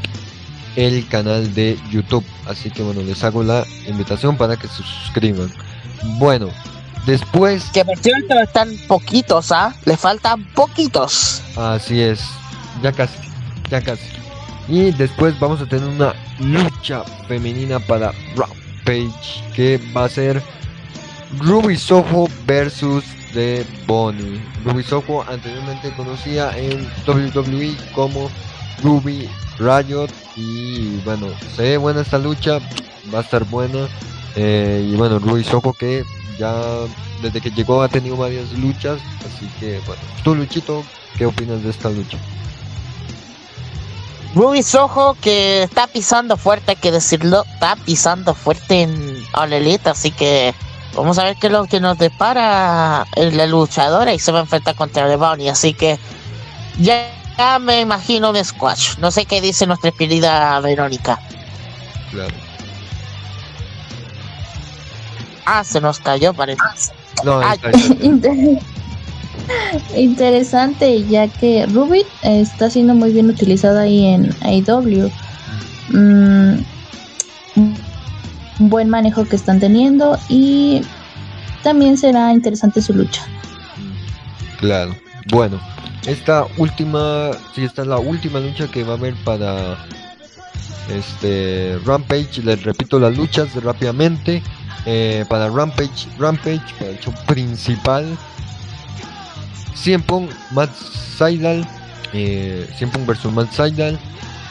el canal de YouTube. Así que bueno, les hago la invitación para que se suscriban. Bueno, después, Que por cierto están poquitos, ¿ah? Le faltan poquitos. así es, ya casi, ya casi. Y después vamos a tener una lucha femenina para Rampage, que va a ser Ruby Soho versus The Bonnie. Ruby Soho anteriormente conocida en WWE como Ruby Riot y bueno, se ve buena esta lucha, va a estar buena. Eh, y bueno, Ruiz Ojo que ya desde que llegó ha tenido varias luchas, así que bueno, tú Luchito, ¿qué opinas de esta lucha? Ruby Soho que está pisando fuerte, hay que decirlo, está pisando fuerte en All así que vamos a ver qué es lo que nos depara la luchadora y se va a enfrentar contra Bonnie, así que ya, ya me imagino un squash. No sé qué dice nuestra querida Verónica. Claro. Ah, se nos cayó, parece. No, Ay. [LAUGHS] Interesante, ya que Ruby está siendo muy bien utilizada ahí en AEW. Mm, buen manejo que están teniendo y también será interesante su lucha. Claro. Bueno, esta última, sí, esta es la última lucha que va a haber para este Rampage. Les repito las luchas rápidamente. Eh, para Rampage, Rampage, para el show principal. CM Punk, Matt Seidel, eh, Punk versus Matt Seidel.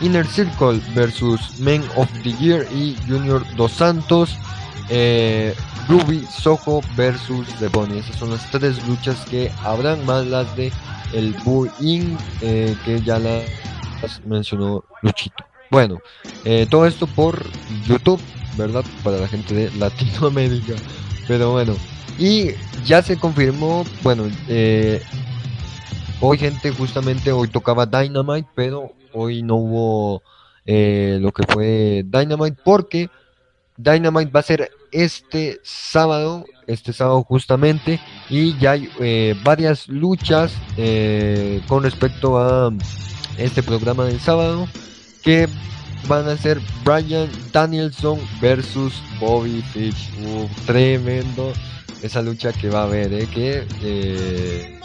Inner Circle versus Men of the Year y Junior Dos Santos. Eh, Ruby Soho versus The Bunny. Esas son las tres luchas que habrán, más las de el Bullying eh, que ya las mencionó Luchito. Bueno, eh, todo esto por YouTube, ¿verdad? Para la gente de [LAUGHS] Latinoamérica. Pero bueno, y ya se confirmó, bueno, eh, hoy gente justamente hoy tocaba Dynamite, pero hoy no hubo eh, lo que fue Dynamite porque Dynamite va a ser este sábado, este sábado justamente, y ya hay eh, varias luchas eh, con respecto a este programa del sábado que van a ser Brian Danielson versus Bobby Fish. Tremendo esa lucha que va a haber, eh, que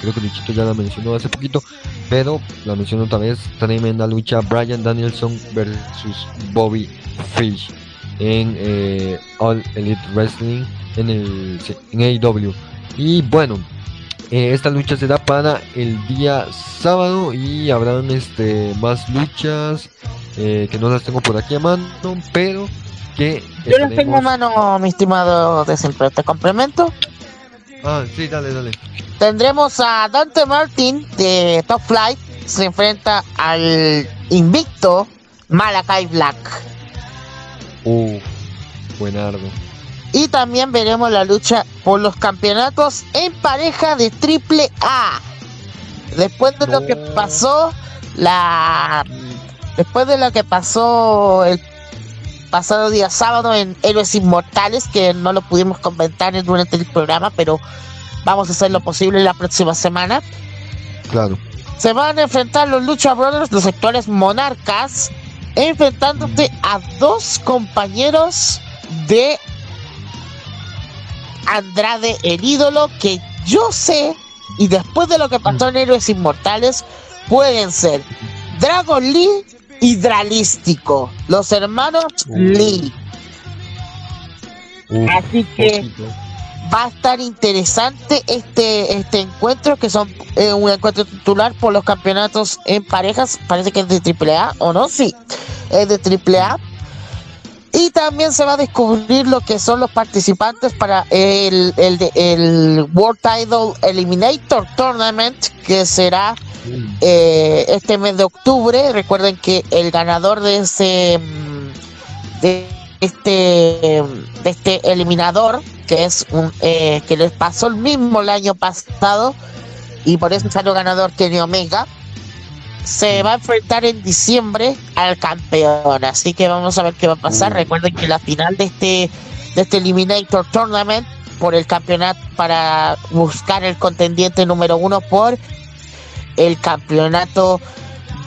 creo que Luchito ya la mencionó hace poquito, pero la menciono otra vez, tremenda lucha Brian Danielson versus Bobby Fish en eh, All Elite Wrestling en el en AEW. Y bueno, eh, esta lucha será para el día sábado y habrán este más luchas eh, que no las tengo por aquí a mano, pero que Yo las tengo a mano, mi estimado Desempleo. ¿Te complemento? Ah, sí, dale, dale. Tendremos a Dante Martin de Top Flight. Se enfrenta al invicto Malakai Black. Uh, buenardo. Y también veremos la lucha por los campeonatos en pareja de triple A. Después de lo que pasó, la después de lo que pasó el pasado día sábado en Héroes Inmortales, que no lo pudimos comentar durante el programa, pero vamos a hacer lo posible la próxima semana. Claro. Se van a enfrentar los Lucha Brothers, los actuales monarcas, enfrentándose a dos compañeros de Andrade el ídolo que yo sé y después de lo que pasó en Héroes Inmortales pueden ser Dragon Lee y Dralístico, los hermanos Uh. Lee. Uh, Así que poquito. va a estar interesante este este encuentro que son eh, un encuentro titular por los campeonatos en parejas parece que es de AAA o no sí es de AAA y también se va a descubrir lo que son los participantes para el, el, el World Title Eliminator Tournament que será Mm, eh, este mes de octubre. Recuerden que el ganador de ese de este de este eliminador, que es un eh, que les pasó el mismo el año pasado y por eso salió ganador Kenny Omega, se va a enfrentar en diciembre al campeón. Así que vamos a ver qué va a pasar. Uh. Recuerden que la final de este de este Eliminator Tournament por el campeonato para buscar el contendiente número uno por el campeonato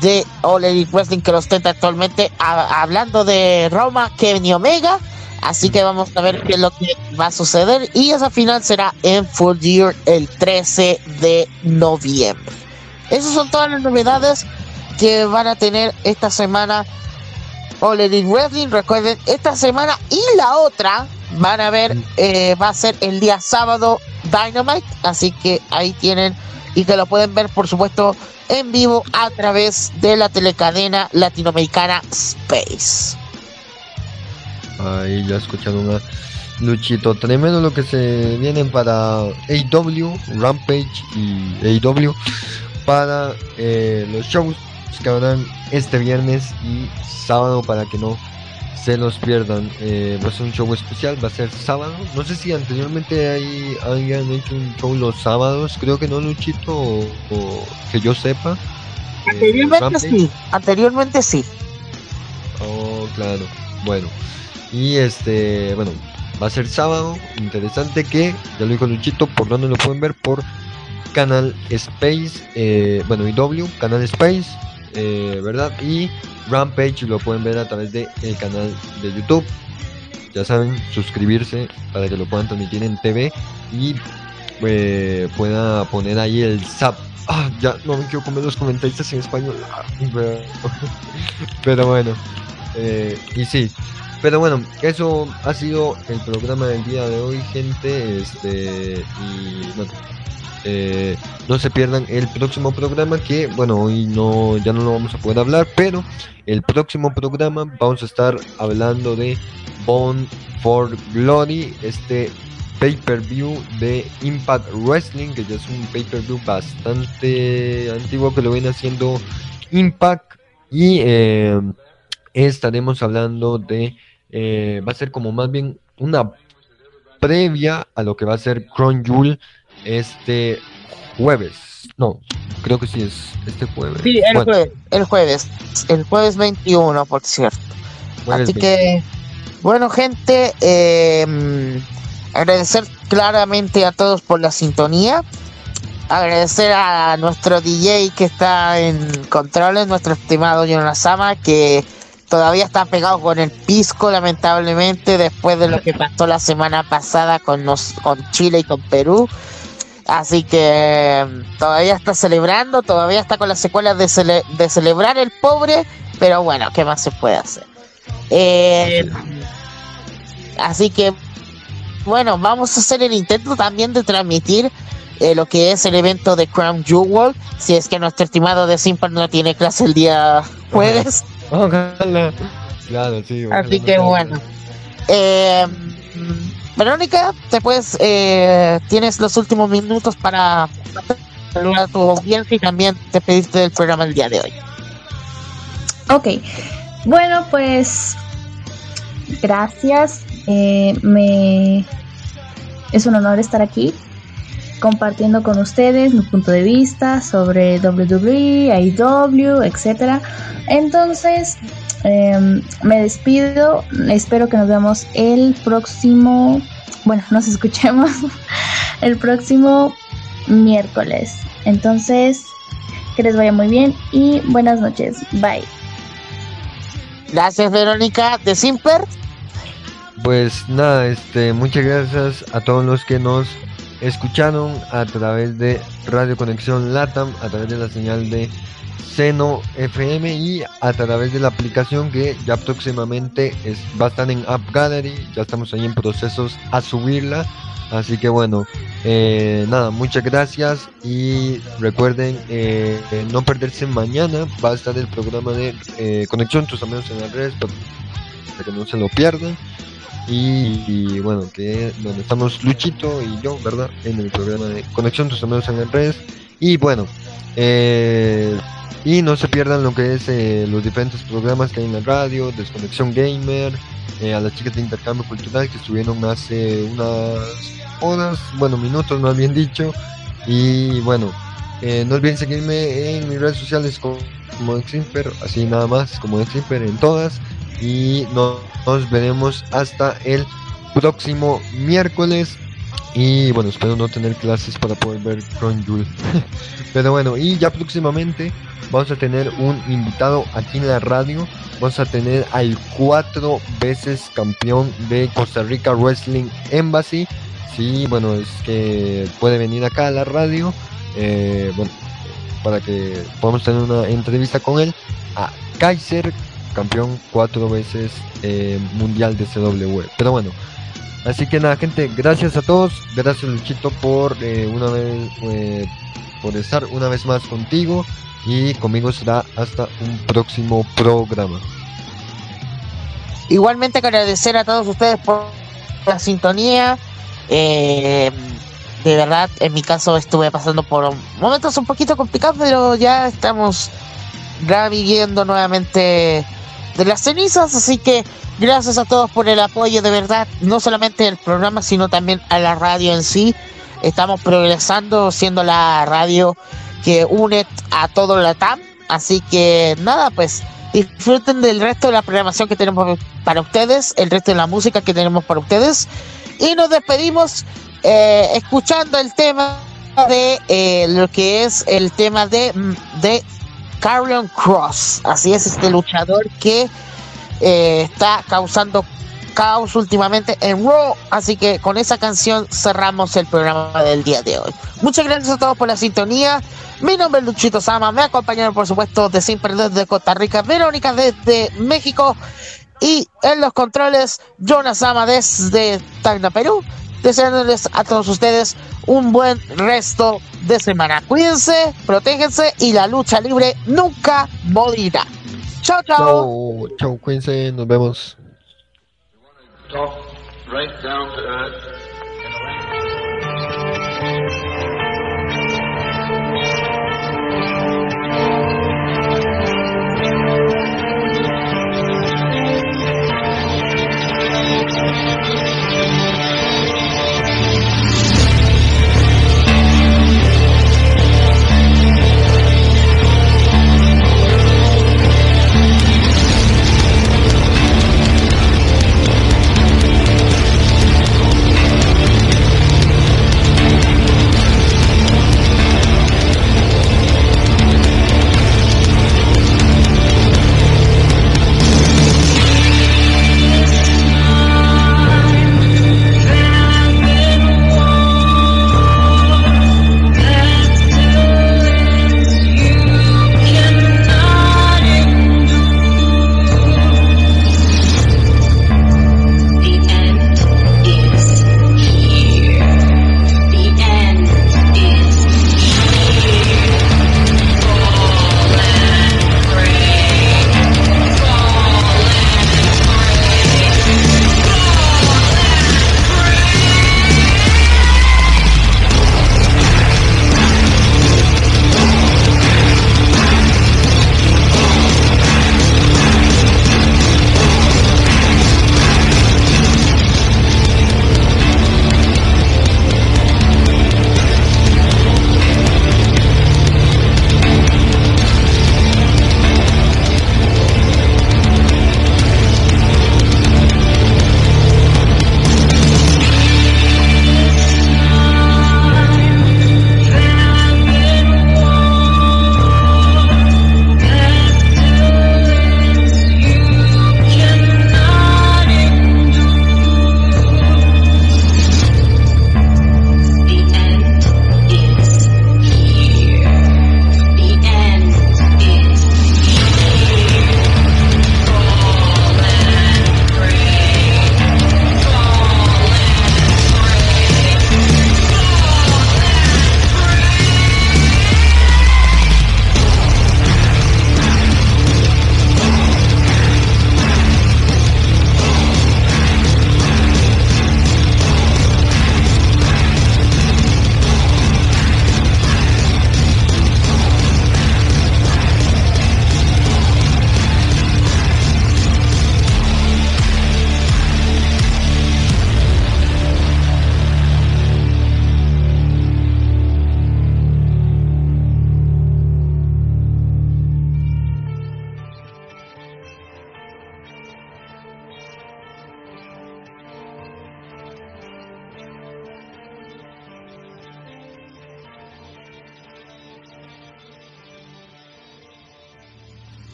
de All Elite Wrestling que lo ostenta actualmente a- hablando de Roma Kenny Omega así que vamos a ver qué es lo que va a suceder y esa final será en Full Year el 13 de noviembre esas son todas las novedades que van a tener esta semana All Elite Wrestling recuerden esta semana y la otra van a ver eh, va a ser el día sábado Dynamite así que ahí tienen y que lo pueden ver, por supuesto, en vivo a través de la telecadena latinoamericana Space. Ahí ya escucharon a Luchito. Tremendo lo que se vienen para AW, Rampage y AW para eh, los shows que habrán este viernes y sábado para que no se los pierdan. Eh, va a ser un show especial, va a ser sábado. No sé si anteriormente hay, hayan hecho un show los sábados, creo que no, Luchito, o, que yo sepa. Eh, anteriormente sí, anteriormente sí. Oh, claro. Bueno, y este, bueno, va a ser sábado. Interesante que, ya lo dijo Luchito, por donde lo pueden ver, por Canal Space, eh, bueno, IW, Canal Space, eh, ¿verdad? Y Rampage lo pueden ver a través del el canal de YouTube. Ya saben, suscribirse para que lo puedan transmitir en TV y eh, pueda poner ahí el zap. Ah, ya no me quiero comer los comentaristas en español. Ah, [LAUGHS] pero bueno, eh, y sí, pero bueno, eso ha sido el programa del día de hoy, gente. Este, y bueno, eh, no se pierdan el próximo programa que, bueno, hoy no, ya no lo vamos a poder hablar, pero el próximo programa vamos a estar hablando de Bone for Glory, este pay-per-view de Impact Wrestling, que ya es un pay-per-view bastante antiguo que lo viene haciendo Impact y eh, estaremos hablando de, eh, va a ser como más bien una previa a lo que va a ser Crown Jewel este jueves. No, creo que sí es este jueves. Sí, el, jueves, el jueves. El jueves 21, por cierto. Así que, bueno, gente, em, agradecer claramente a todos por la sintonía. Agradecer a nuestro DJ que está en controles, nuestro estimado Sama que todavía está pegado con el pisco, lamentablemente, después de lo que pasó la semana pasada con, nos, con Chile y con Perú. Así que mm, todavía está celebrando, todavía está con las secuelas de, de celebrar el pobre, pero bueno, ¿qué más se puede hacer? Eh, así que, bueno, vamos a hacer el intento también de transmitir eh, lo que es el evento de Crown Jewel, si es que nuestro estimado de Simple no tiene clase el día jueves. Claro, sí. Así que bueno. Eh, Verónica, te puedes, eh, tienes los últimos minutos para saludar a tu audiencia y también te pediste del programa el día de hoy. Ok, bueno, pues gracias. Eh, me es un honor estar aquí compartiendo con ustedes mi punto de vista sobre WWE, AEW, etcétera. Entonces, Em, me despido, espero que nos veamos el próximo, bueno, [LAUGHS] nos escuchemos el próximo miércoles. Entonces, que les vaya muy bien y buenas noches. Bye. Gracias, Verónica de Simper. Pues nada, este, muchas gracias a todos los que nos escucharon a través de Radio Conexión Latam, a través de la señal de Seno FM y a través de la aplicación que ya próximamente es, va a estar en App Gallery, ya estamos ahí en procesos a subirla. Así que bueno, eh, nada, muchas gracias y recuerden eh, no perderse mañana, va a estar el programa de eh, Conexión Tus Amigos en la Red, para que no se lo pierdan. Y, bueno, que donde estamos Luchito y yo, ¿verdad? En el programa de Conexión Tus Amigos en la Red. Y bueno, eh, y no se pierdan lo que es eh, los diferentes programas que hay en la radio, Desconexión Gamer, eh, a las chicas de intercambio cultural que estuvieron hace unas horas, bueno, minutos más bien dicho. Y bueno, no olviden seguirme en mis redes sociales como, como así nada más, como Eximper en todas. Y nos, veremos hasta el próximo miércoles. Y bueno, espero no tener clases para poder ver Cron [LAUGHS] Pero bueno, y ya próximamente vamos a tener un invitado aquí en la radio. Vamos a tener al cuatro veces campeón de Costa Rica Wrestling Embassy. Sí, bueno, es que puede venir acá a la radio. Eh, bueno, para que podamos tener una entrevista con él. A Kaiser, campeón cuatro veces eh, mundial de CW. Pero bueno, así que nada, gente, gracias a todos. Gracias, Luchito, por eh, una vez por estar una vez más contigo y conmigo será hasta un próximo programa. Igualmente agradecer a todos ustedes por la sintonía. Eh, de verdad, en mi caso estuve pasando por momentos un poquito complicados, pero ya estamos reviviendo nuevamente de las cenizas, así que gracias a todos por el apoyo, de verdad, no solamente el programa, sino también a la radio en sí. Estamos progresando, siendo la radio que une a todo la TAM, así que nada, pues disfruten del resto de la programación que tenemos para ustedes, el resto de la música que tenemos para ustedes, y nos despedimos eh, escuchando el tema de eh, lo que es el tema de, de Carrion Cross. Así es, este luchador que eh, está causando caos últimamente en Raw. Así que con esa canción cerramos el programa del día de hoy. Muchas gracias a todos por la sintonía. Mi nombre es Luchito Sama. Me acompañaron, por supuesto, de Sin Perder de Costa Rica, Verónica desde México. Y en los controles, Jonas Sama desde Tacna, Perú deseándoles a todos ustedes un buen resto de semana. Cuídense, protéjense y la lucha libre nunca morirá. Chao, chao. Chao, cuídense, nos vemos. right down to earth.